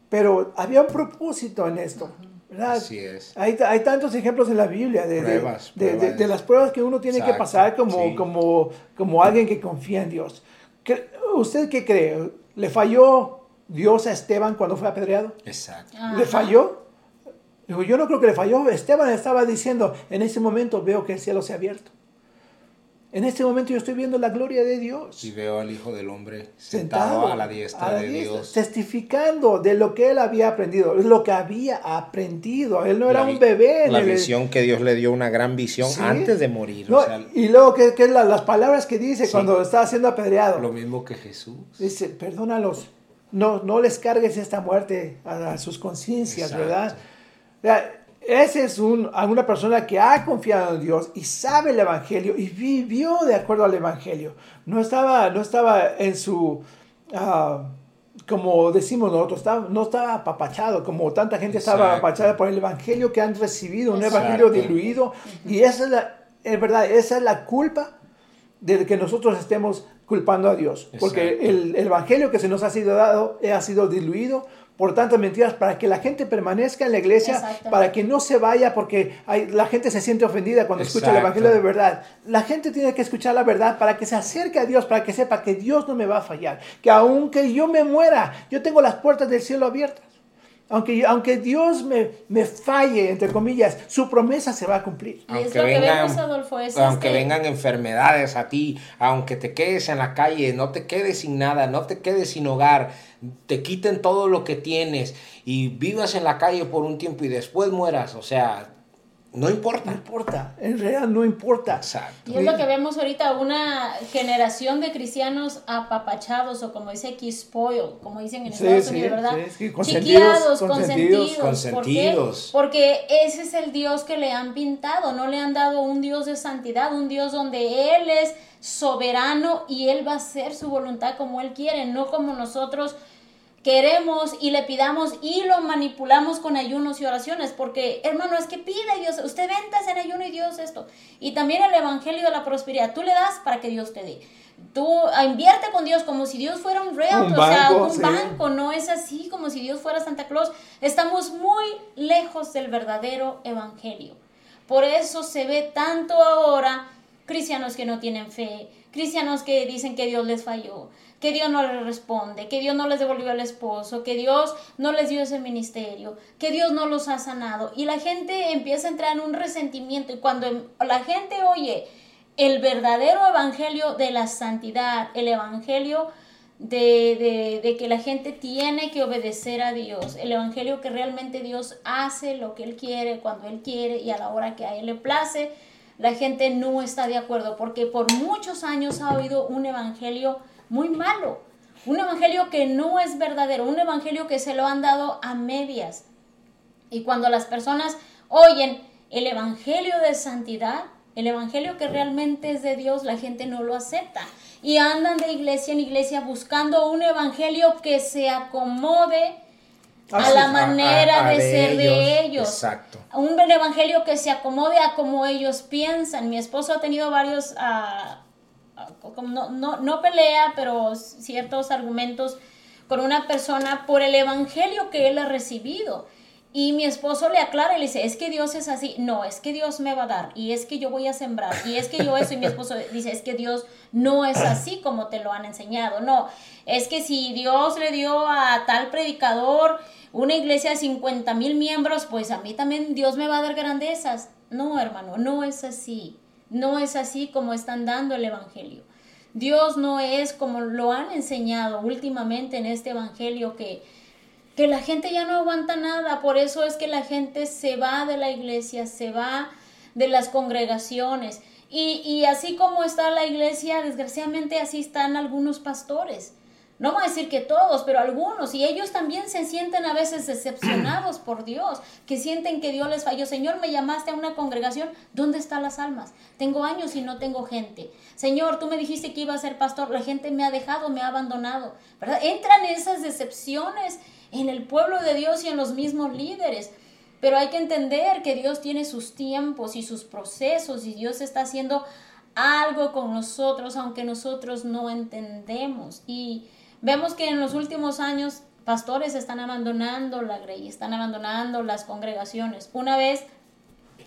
Pero había un propósito en esto, ¿verdad? Así es. Hay, hay tantos ejemplos en la Biblia de, de- Pruebas, de, de- pruebas. de las pruebas que uno tiene que pasar como, sí. como, como alguien que confía en Dios. ¿Cre- ¿Usted qué cree? ¿Le falló Dios a Esteban cuando fue apedreado? Exacto. Ajá. ¿Le falló? Digo, yo no creo que le falló. Esteban estaba diciendo, en ese momento veo que el cielo se ha abierto. En este momento yo estoy viendo la gloria de Dios. Y veo al Hijo del Hombre sentado, a la diestra a la de diestra, Dios. Testificando de lo que él había aprendido, lo que había aprendido. Él no era vi- un bebé. La el- visión que Dios le dio, una gran visión Sí. antes de morir. No, o sea, y luego, ¿qué, qué es la- las palabras que dice Sí. cuando está siendo apedreado? lo mismo que Jesús. Dice, perdónalos. No, no les cargues esta muerte a, a sus conciencias. ¿verdad? O sea, ese es un, una persona que ha confiado en Dios y sabe el Evangelio y vivió de acuerdo al Evangelio. No estaba, no estaba en su, ah, como decimos nosotros, no estaba apapachado, como tanta gente estaba apapachada por el Evangelio que han recibido, un Evangelio diluido. Y esa es, la, es verdad, esa es la culpa de que nosotros estemos culpando a Dios. Porque el, el, Evangelio que se nos ha sido dado ha sido diluido por tantas mentiras para que la gente permanezca en la iglesia, para que no se vaya porque hay, la gente se siente ofendida cuando escucha el Evangelio de verdad. La gente tiene que escuchar la verdad para que se acerque a Dios, para que sepa que Dios no me va a fallar, que aunque yo me muera, yo tengo las puertas del cielo abiertas. Aunque, aunque Dios me, me falle, entre comillas, su promesa se va a cumplir. Aunque, vengan, aunque vengan enfermedades a ti, aunque te quedes en la calle, no te quedes sin nada, no te quedes sin hogar, te quiten todo lo que tienes y vivas en la calle por un tiempo y después mueras, o sea, no importa. No importa, en realidad no importa. Exacto. Y es lo que vemos ahorita, una generación de cristianos apapachados o como dice aquí, spoiled, como dicen en Estados Unidos, ¿verdad? Sí, consentidos. consentidos. Porque ese es el Dios que le han pintado, no le han dado un Dios de santidad, un Dios donde Él es soberano y Él va a hacer su voluntad como Él quiere, no como nosotros queremos y le pidamos y lo manipulamos con ayunos y oraciones, porque hermano, es que pide Dios, usted ventas en ayuno y Dios esto. Y también el Evangelio de la Prosperidad, tú le das para que Dios te dé. Tú ah, invierte con Dios como si Dios fuera un realtor, o sea, un banco, no es así como si Dios fuera Santa Claus. Estamos muy lejos del verdadero Evangelio. Por eso se ve tanto ahora cristianos que no tienen fe, cristianos que dicen que Dios les falló, que Dios no les responde, que Dios no les devolvió al esposo, que Dios no les dio ese ministerio, que Dios no los ha sanado. Y la gente empieza a entrar en un resentimiento. Y cuando la gente oye el verdadero evangelio de la santidad, el evangelio de, de, que la gente tiene que obedecer a Dios, el evangelio que realmente Dios hace lo que Él quiere, cuando Él quiere y a la hora que a Él le place, la gente no está de acuerdo porque por muchos años ha oído un evangelio muy malo. Un evangelio que no es verdadero, un evangelio que se lo han dado a medias. Y cuando las personas oyen el evangelio de santidad, el evangelio que realmente es de Dios, la gente no lo acepta. Y andan de iglesia en iglesia buscando un evangelio que se acomode a la manera de, ser de ellos. Exacto. Un evangelio que se acomode a como ellos piensan. Mi esposo ha tenido varios uh, no, no, no pelea, pero ciertos argumentos con una persona por el evangelio que él ha recibido. Y mi esposo le aclara y le dice, es que Dios es así. No, es que Dios me va a dar. Y es que yo voy a sembrar. Y es que yo eso. Y mi esposo dice, es que Dios no es así como te lo han enseñado. No, es que si Dios le dio a tal predicador una iglesia de 50 mil miembros, pues a mí también Dios me va a dar grandezas. No, hermano, no es así. No es así como están dando el Evangelio. Dios no es como lo han enseñado últimamente en este Evangelio que, que la gente ya no aguanta nada. Por eso es que la gente se va de la iglesia, se va de las congregaciones. Y, y así como está la iglesia, desgraciadamente así están algunos pastores no voy a decir que todos, pero algunos, y ellos también se sienten a veces decepcionados por Dios, que sienten que Dios les falló. Señor, me llamaste a una congregación, ¿dónde están las almas? Tengo años y no tengo gente. Señor, tú me dijiste que iba a ser pastor, la gente me ha dejado, me ha abandonado, ¿verdad? Entran esas decepciones en el pueblo de Dios y en los mismos líderes. Pero hay que entender que Dios tiene sus tiempos y sus procesos y Dios está haciendo algo con nosotros, aunque nosotros no entendemos. Y Vemos que en los últimos años pastores están abandonando la grey, están abandonando las congregaciones. Una vez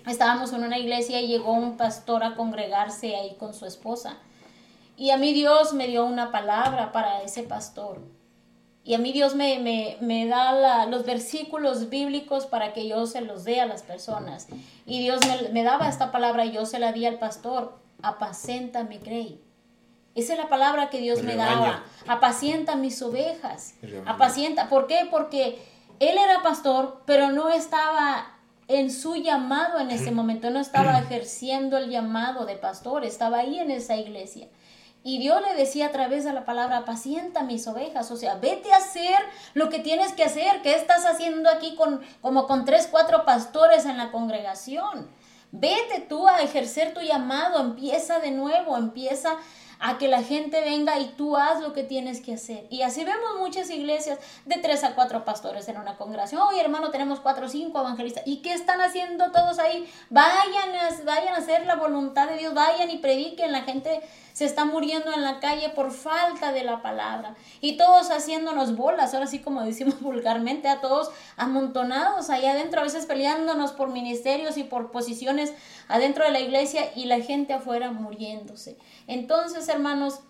estábamos en una iglesia y llegó un pastor a congregarse ahí con su esposa. Y a mí Dios me dio una palabra para ese pastor. Y a mí Dios me, me, da los versículos bíblicos para que yo se los dé a las personas. Y Dios me, me daba esta palabra y yo se la di al pastor. Apacenta mi grey. Esa es la palabra que Dios me daba. Apacienta mis ovejas. Apacienta. ¿Por qué? Porque él era pastor, pero no estaba en su llamado en ese momento, no estaba ejerciendo el llamado de pastor, estaba ahí en esa iglesia. Y Dios le decía a través de la palabra, apacienta mis ovejas, o sea, vete a hacer lo que tienes que hacer. ¿Qué estás haciendo aquí con, como con tres, cuatro pastores en la congregación? Vete tú a ejercer tu llamado, empieza de nuevo, empieza a que la gente venga y tú haz lo que tienes que hacer. Y así vemos muchas iglesias de tres a cuatro pastores en una congregación. Oye, hermano, tenemos cuatro o cinco evangelistas. ¿Y qué están haciendo todos ahí? Vayan a, vayan a hacer la voluntad de Dios, vayan y prediquen. La gente se está muriendo en la calle por falta de la palabra. Y todos haciéndonos bolas, ahora sí como decimos vulgarmente, a todos amontonados allá adentro, a veces peleándonos por ministerios y por posiciones adentro de la iglesia y la gente afuera muriéndose. Entonces, hermanos,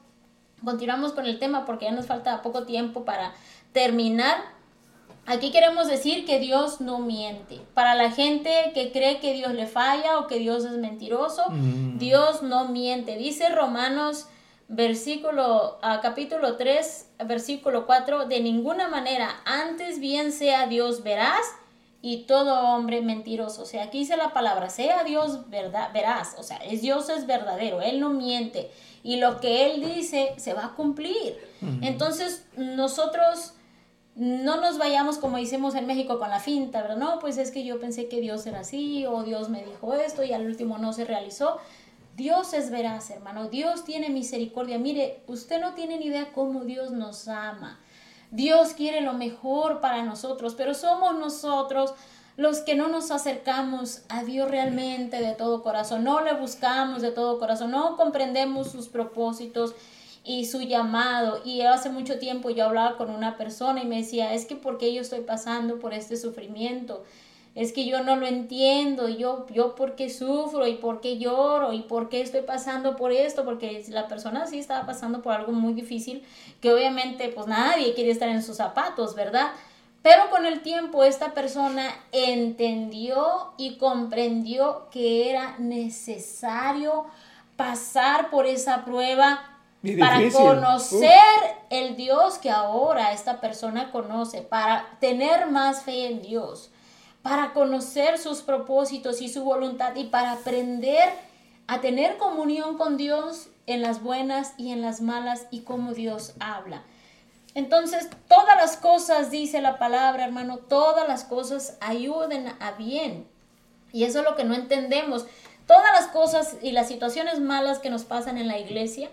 continuamos con el tema porque ya nos falta poco tiempo para terminar. Aquí queremos decir que Dios no miente. Para la gente que cree que Dios le falla o que Dios es mentiroso, mm. Dios no miente. Dice Romanos versículo a capítulo 3, versículo 4, de ninguna manera, antes bien sea Dios veraz y todo hombre mentiroso. O sea, aquí dice la palabra, sea Dios verdad, veraz, o sea, es Dios es verdadero, Él no miente y lo que Él dice se va a cumplir. Entonces, nosotros no nos vayamos como hicimos en México con la finta, ¿verdad? No, pues es que yo pensé que Dios era así o Dios me dijo esto y al último no se realizó. Dios es veraz, hermano. Dios tiene misericordia. Mire, usted no tiene ni idea cómo Dios nos ama. Dios quiere lo mejor para nosotros, pero somos nosotros los que no nos acercamos a Dios realmente de todo corazón, no le buscamos de todo corazón, no comprendemos sus propósitos y su llamado. Y hace mucho tiempo yo hablaba con una persona y me decía, es que porque yo estoy pasando por este sufrimiento, es que yo no lo entiendo, yo, yo por qué sufro y por qué lloro y por qué estoy pasando por esto, porque la persona sí estaba pasando por algo muy difícil, que obviamente pues nadie quiere estar en sus zapatos, ¿verdad? Pero con el tiempo esta persona entendió y comprendió que era necesario pasar por esa prueba para conocer el Dios que ahora esta persona conoce, para tener más fe en Dios para conocer sus propósitos y su voluntad y para aprender a tener comunión con Dios en las buenas y en las malas y cómo Dios habla. Entonces, todas las cosas, dice la palabra, hermano, todas las cosas ayuden a bien. Y eso es lo que no entendemos. Todas las cosas y las situaciones malas que nos pasan en la iglesia,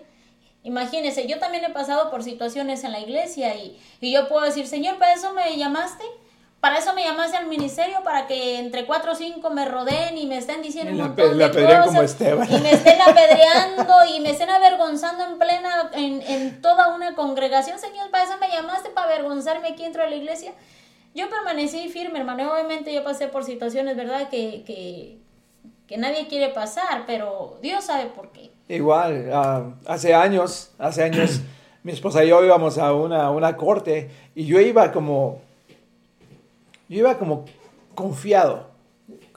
imagínense, yo también he pasado por situaciones en la iglesia y, y yo puedo decir, Señor, ¿para eso me llamaste? Para eso me llamaste al ministerio, para que entre cuatro o cinco me rodeen y me estén diciendo un montón de cosas, como Esteban. Y me estén apedreando y me estén avergonzando en plena, en, en toda una congregación. Señor, para eso me llamaste, para avergonzarme aquí dentro de la iglesia. Yo permanecí firme, hermano. Obviamente yo pasé por situaciones, ¿verdad? Que, que, que nadie quiere pasar, pero Dios sabe por qué. Igual, ah, hace años, hace años, mi esposa y yo íbamos a una, una corte y yo iba como yo iba como confiado.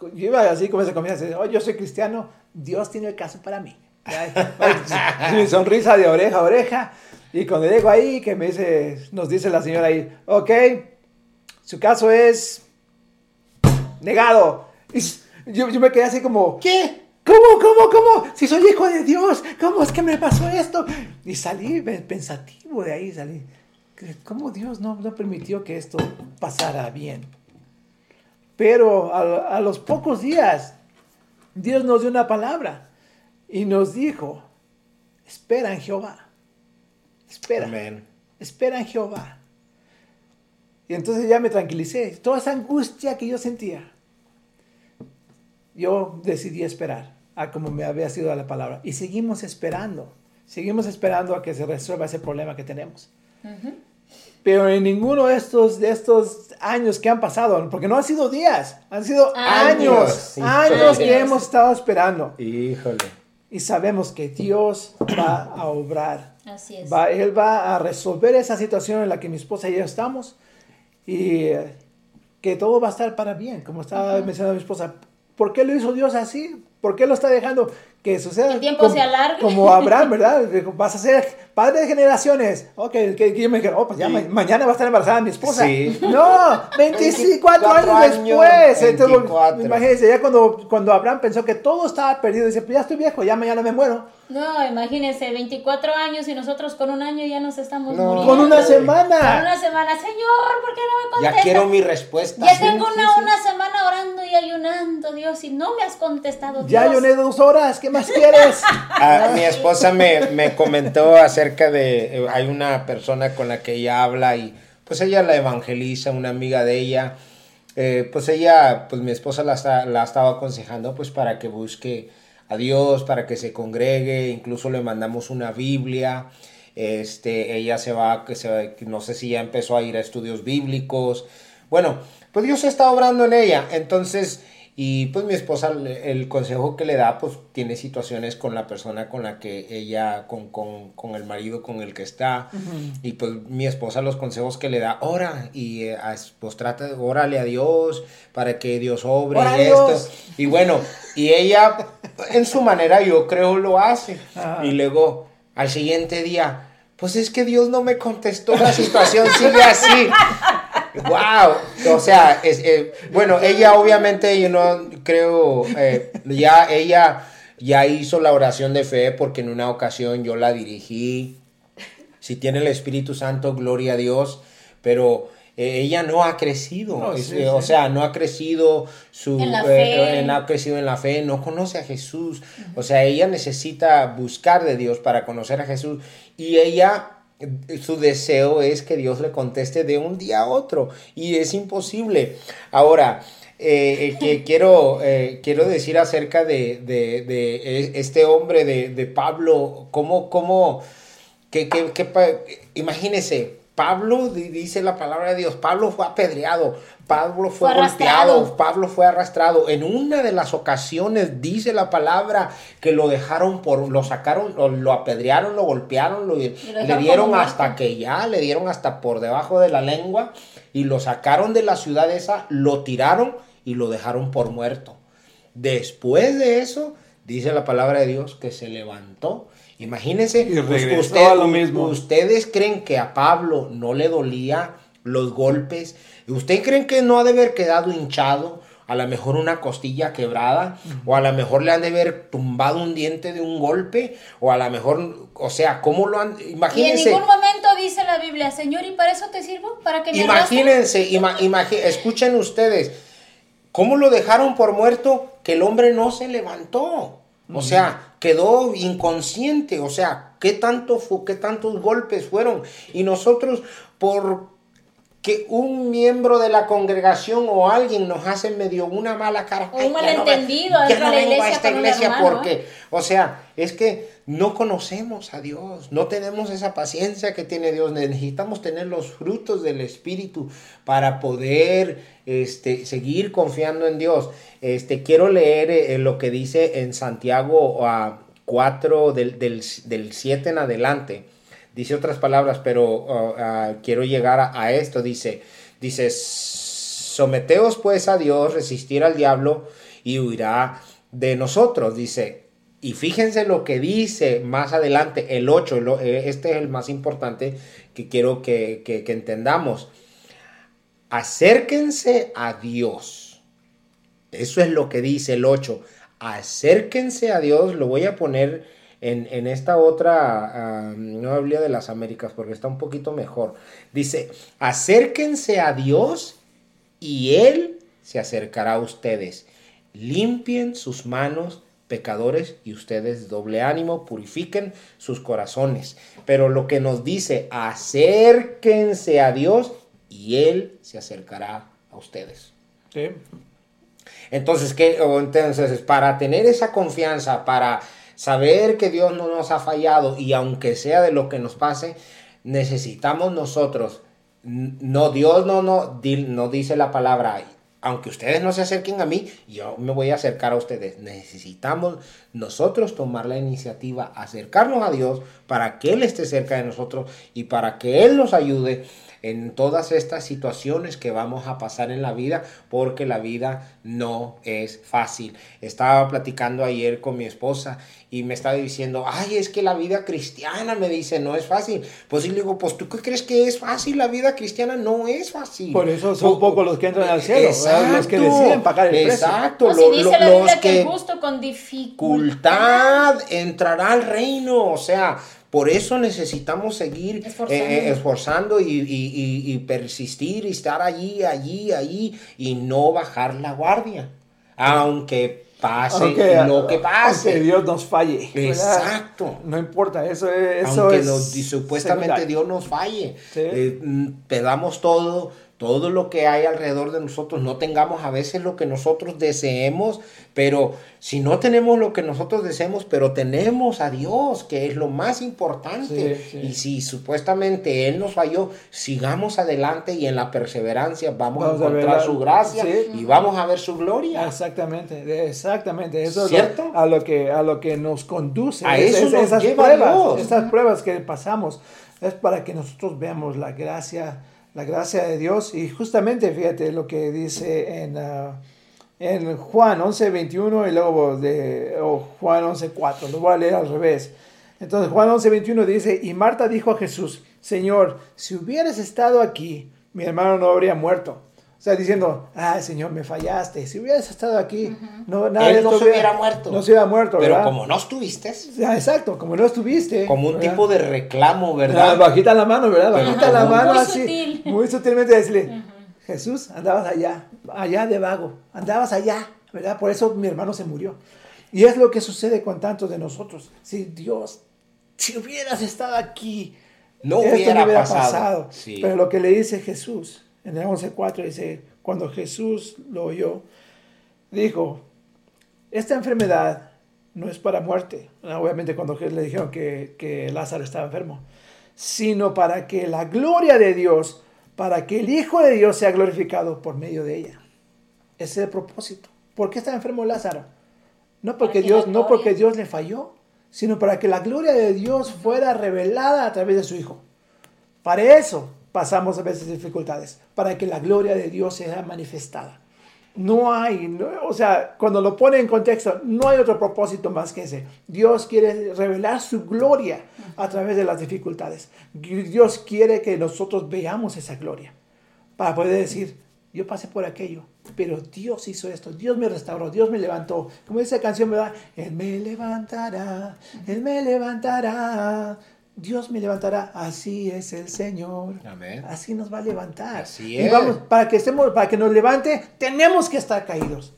Yo iba así como esa confianza. Oh, yo soy cristiano, Dios tiene el caso para mí. Mi sonrisa de oreja a oreja. Y cuando llego ahí, que me dice, nos dice la señora ahí, ok, su caso es negado. Y yo, yo me quedé así como, ¿qué? ¿Cómo, cómo, cómo? Si soy hijo de Dios, ¿cómo es que me pasó esto? Y salí pensativo de ahí, salí. ¿Cómo Dios no, no permitió que esto pasara bien? Pero a, los pocos días, Dios nos dio una palabra y nos dijo, espera en Jehová. Espera. Espera en Jehová. Y entonces ya me tranquilicé. Toda esa angustia que yo sentía, yo decidí esperar a como me había sido la palabra. Y seguimos esperando. Seguimos esperando a que se resuelva ese problema que tenemos. Pero en ninguno de estos, de estos años que han pasado, porque no han sido días, han sido años, años, que hemos estado esperando. Híjole. Y sabemos que Dios va a obrar. Así es. Va, él va a resolver esa situación en la que mi esposa y yo estamos y que todo va a estar para bien, como estaba mencionando mi esposa. ¿Por qué lo hizo Dios así? ¿Por qué lo está dejando? Que suceda. El tiempo como, se alarga. Como Abraham, ¿verdad? Vas a ser padre de generaciones. Ok, que, yo me dije, oh, pues ya ma- mañana va a estar embarazada mi esposa. Sí. No, 24 años, años, después. Entonces, 24. imagínense, ya cuando, cuando Abraham pensó que todo estaba perdido, dice, pues ya estoy viejo, ya mañana me muero. No, imagínense, 24 años y nosotros con un año ya nos estamos No. muriendo. Con una Con semana. una semana, Señor, ¿por qué no me Ya contestas? quiero mi respuesta. Ya Sí, tengo una, sí. una semana orando y ayunando, Dios, y no me has contestado, Ya Dios. ayuné dos horas, ¿qué más quieres? Ah, mi esposa me, me comentó acerca de, eh, hay una persona con la que ella habla y pues ella la evangeliza, una amiga de ella, eh, pues ella, pues mi esposa la, la ha estado aconsejando pues para que busque a Dios, para que se congregue, incluso le mandamos una Biblia, este, ella se va, que se no sé si ya empezó a ir a estudios bíblicos, bueno, pues Dios está obrando en ella, entonces... Y pues mi esposa, el consejo que le da, pues tiene situaciones con la persona con la que ella, con, con, con el marido con el que está. Y pues mi esposa los consejos que le da, ora y eh, pues trata, órale a Dios para que Dios obre y esto. Dios. Y bueno, y ella en su manera yo creo lo hace. Ajá. Y luego al siguiente día, pues es que Dios no me contestó, la situación sigue así. Wow, o sea, es, eh, bueno, ella obviamente yo no creo, eh, ya ella ya hizo la oración de fe porque en una ocasión yo la dirigí. Si tiene el Espíritu Santo, gloria a Dios, pero eh, ella no ha crecido, No, sí, eh, o sea, no ha crecido su, En la eh, fe. eh, no ha crecido en la fe, no conoce a Jesús, o sea, ella necesita buscar de Dios para conocer a Jesús y ella su deseo es que Dios le conteste de un día a otro y es imposible. Ahora, eh, eh, que quiero, eh, quiero decir acerca de, de- de, eh, este hombre de, de Pablo, cómo, cómo, que, que- que imagínese, Pablo di- dice la palabra de Dios, Pablo fue apedreado, Pablo fue, Fue golpeado, arrastrado. Pablo fue arrastrado. En una de las ocasiones dice la palabra que lo dejaron por, lo sacaron, lo, lo apedrearon, lo golpearon, lo, le dieron hasta que ya, le dieron hasta por debajo de la lengua y lo sacaron de la ciudad esa, lo tiraron y lo dejaron por muerto. Después de eso, dice la palabra de Dios que se levantó. Imagínense, Y us- regresó usted- a lo mismo. ustedes creen que a Pablo no le dolía los golpes. ¿Ustedes creen que no ha de haber quedado hinchado? A lo mejor una costilla quebrada, o a lo mejor le han de haber tumbado un diente de un golpe, o a lo mejor, o sea, ¿cómo lo han? Y en Imagínense. ningún momento dice la Biblia, Señor, ¿y para eso te sirvo? ¿Para que me arrastres?" Imagínense, ima- imagi- escuchen ustedes, ¿cómo lo dejaron por muerto que el hombre no se levantó? O sea, quedó inconsciente, o sea, ¿qué, tanto qué tantos golpes fueron? Y nosotros, por que un miembro de la congregación o alguien nos hace medio una mala cara. O un "Ay, ya no malentendido ya no vengo a iglesia esta iglesia hermano, porque, o sea, es que no conocemos a Dios, no tenemos esa paciencia que tiene Dios, necesitamos tener los frutos del Espíritu para poder este, seguir confiando en Dios. Este, quiero leer eh, lo que dice en Santiago a 4 del, del, del 7 en adelante. Dice otras palabras, pero uh, uh, quiero llegar a, a esto. Dice, dice, someteos pues a Dios, resistir al diablo y huirá de nosotros. Dice, y fíjense lo que dice más adelante, el 8, lo- eh, este es el más importante que quiero que, entendamos. Acérquense a Dios. Eso es lo que dice el 8. Acérquense a Dios. Lo voy a poner en, en esta otra ah, Nueva Biblia de las Américas porque está un poquito mejor. Dice, acérquense a Dios y Él se acercará a ustedes. Limpien sus manos, pecadores, y ustedes doble ánimo, purifiquen sus corazones. Pero lo que nos dice, acérquense a Dios y Él se acercará a ustedes. Sí. Entonces, ¿qué? O entonces, para tener esa confianza, para saber que Dios no nos ha fallado y aunque sea de lo que nos pase, necesitamos nosotros, no, Dios no, no, no dice la palabra, aunque ustedes no se acerquen a mí, yo me voy a acercar a ustedes. Necesitamos nosotros tomar la iniciativa, acercarnos a Dios para que Él esté cerca de nosotros y para que Él nos ayude en todas estas situaciones que vamos a pasar en la vida, porque la vida no es fácil. Estaba platicando ayer con mi esposa y me estaba diciendo, ay, es que la vida cristiana, me dice, no es fácil. Pues y le digo, pues tú qué crees que es fácil, la vida cristiana no es fácil. Por eso son pocos los que entran al cielo, los que deciden pagar el exacto, precio. Exacto, lo, lo, los que, justo con dificultad entrará al reino, o sea, por eso necesitamos seguir eh, esforzando y, y, y, persistir y estar allí, allí, allí y no bajar la guardia. Aunque pase lo que pase. Que Dios nos falle. Exacto. No importa, eso es. Eso Aunque supuestamente Dios nos falle. Eh, mm, pedamos todo, todo lo que hay alrededor de nosotros, no tengamos a veces lo que nosotros deseemos, pero si no tenemos lo que nosotros deseemos, pero tenemos a Dios, que es lo más importante, y si supuestamente Él nos falló, sigamos adelante y en la perseverancia vamos, a encontrar su gracia y vamos a ver su gloria. Exactamente, exactamente, eso ¿Cierto? es a lo que a lo que nos conduce, a eso nos esas pruebas, esas pruebas que pasamos es para que nosotros veamos la gracia la gracia de Dios. Y justamente, fíjate lo que dice en, uh, en Juan 11, 21 y luego de Juan 11, 4. Lo voy a leer al revés. Entonces Juan 11, 21 dice, y Marta dijo a Jesús, Señor, si hubieras estado aquí, mi hermano no habría muerto. O sea, diciendo, ay, Señor, me fallaste. Si hubieras estado aquí, no, nada Él no se hubiera, muerto. No se hubiera muerto, Pero como no estuviste. exacto, como no estuviste. Como un tipo de reclamo, ¿verdad? bajita la mano, ¿verdad? Bajita la mano muy así. Sutil. Muy sutilmente decirle, Jesús, andabas allá, allá de vago, andabas allá, ¿verdad? Por eso mi hermano se murió. Y es lo que sucede con tantos de nosotros. Si Dios, si hubieras estado aquí, no hubiera, no hubiera pasado. Pero lo que le dice Jesús, en el 11.4 dice, cuando Jesús lo oyó, dijo, esta enfermedad no es para muerte. Obviamente cuando le dijeron que, que Lázaro estaba enfermo, sino para que la gloria de Dios, para que el Hijo de Dios sea glorificado por medio de ella. Ese es el propósito. ¿Por qué está enfermo Lázaro? No porque, Dios, no porque Dios le falló, sino para que la gloria de Dios fuera revelada a través de su Hijo. Para eso pasamos a veces dificultades, para que la gloria de Dios sea manifestada. No hay, o sea, cuando lo pone en contexto, no hay otro propósito más que ese. Dios quiere revelar su gloria a través de las dificultades. Dios quiere que nosotros veamos esa gloria para poder decir, yo pasé por aquello, pero Dios hizo esto, Dios me restauró, Dios me levantó. Como dice la canción, ¿verdad? Él me levantará, Él me levantará. Dios me levantará, así es el Señor. Amén. Así nos va a levantar. Así es. Y vamos, para que estemos, para que nos levante, tenemos que estar caídos.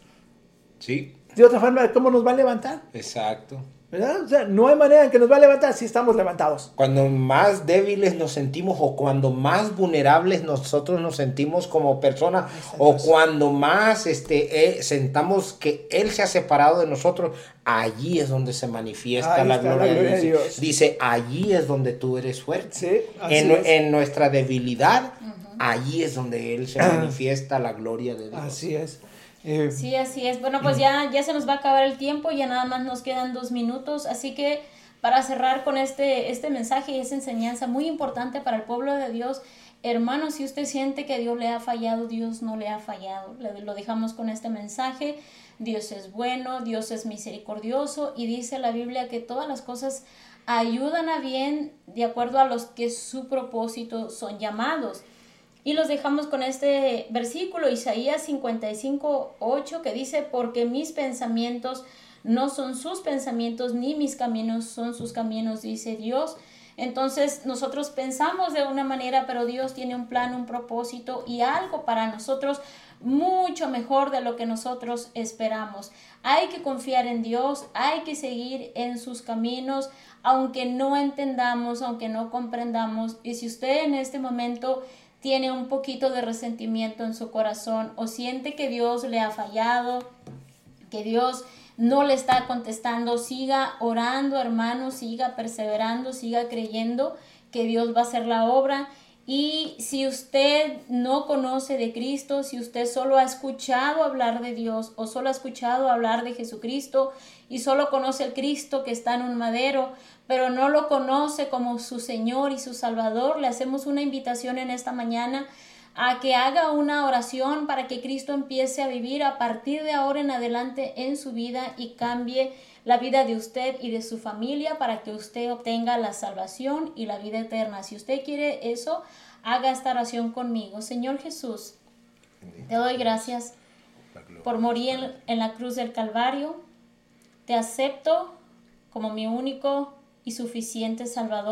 Sí. De otra forma, ¿cómo nos va a levantar? Exacto. ¿Verdad? O sea, no hay manera en que nos va a levantar si estamos levantados. Cuando más débiles nos sentimos o cuando más vulnerables nosotros nos sentimos como personas o cuando más este, eh, sentamos que Él se ha separado de nosotros, allí es donde se manifiesta la, gloria de Dios. Dice, allí es donde tú eres fuerte. Sí, en, en, nuestra debilidad, allí es donde Él se manifiesta la gloria de Dios. Así es. Eh, sí, así es. Bueno, pues ya, ya se nos va a acabar el tiempo, ya nada más nos quedan dos minutos, así que para cerrar con este, este mensaje y esa enseñanza muy importante para el pueblo de Dios, hermano, si usted siente que Dios le ha fallado, Dios no le ha fallado. Lo dejamos con este mensaje. Dios es bueno, Dios es misericordioso y dice la Biblia que todas las cosas ayudan a bien de acuerdo a los que su propósito son llamados. Y los dejamos con este versículo, Isaías 55, 8, que dice, porque mis pensamientos no son sus pensamientos, ni mis caminos son sus caminos, dice Dios. Entonces nosotros pensamos de una manera, pero Dios tiene un plan, un propósito y algo para nosotros mucho mejor de lo que nosotros esperamos. Hay que confiar en Dios, hay que seguir en sus caminos, aunque no entendamos, aunque no comprendamos. Y si usted en este momento tiene un poquito de resentimiento en su corazón o siente que Dios le ha fallado, que Dios no le está contestando, siga orando, hermano, siga perseverando, siga creyendo que Dios va a hacer la obra. Y si usted no conoce de Cristo, si usted solo ha escuchado hablar de Dios o solo ha escuchado hablar de Jesucristo y solo conoce el Cristo que está en un madero, pero no lo conoce como su Señor y su Salvador, le hacemos una invitación en esta mañana a que haga una oración para que Cristo empiece a vivir a partir de ahora en adelante en su vida y cambie la vida de usted y de su familia para que usted obtenga la salvación y la vida eterna. Si usted quiere eso, haga esta oración conmigo. Señor Jesús, te doy gracias por morir en, la cruz del Calvario. Te acepto como mi único y suficiente Salvador.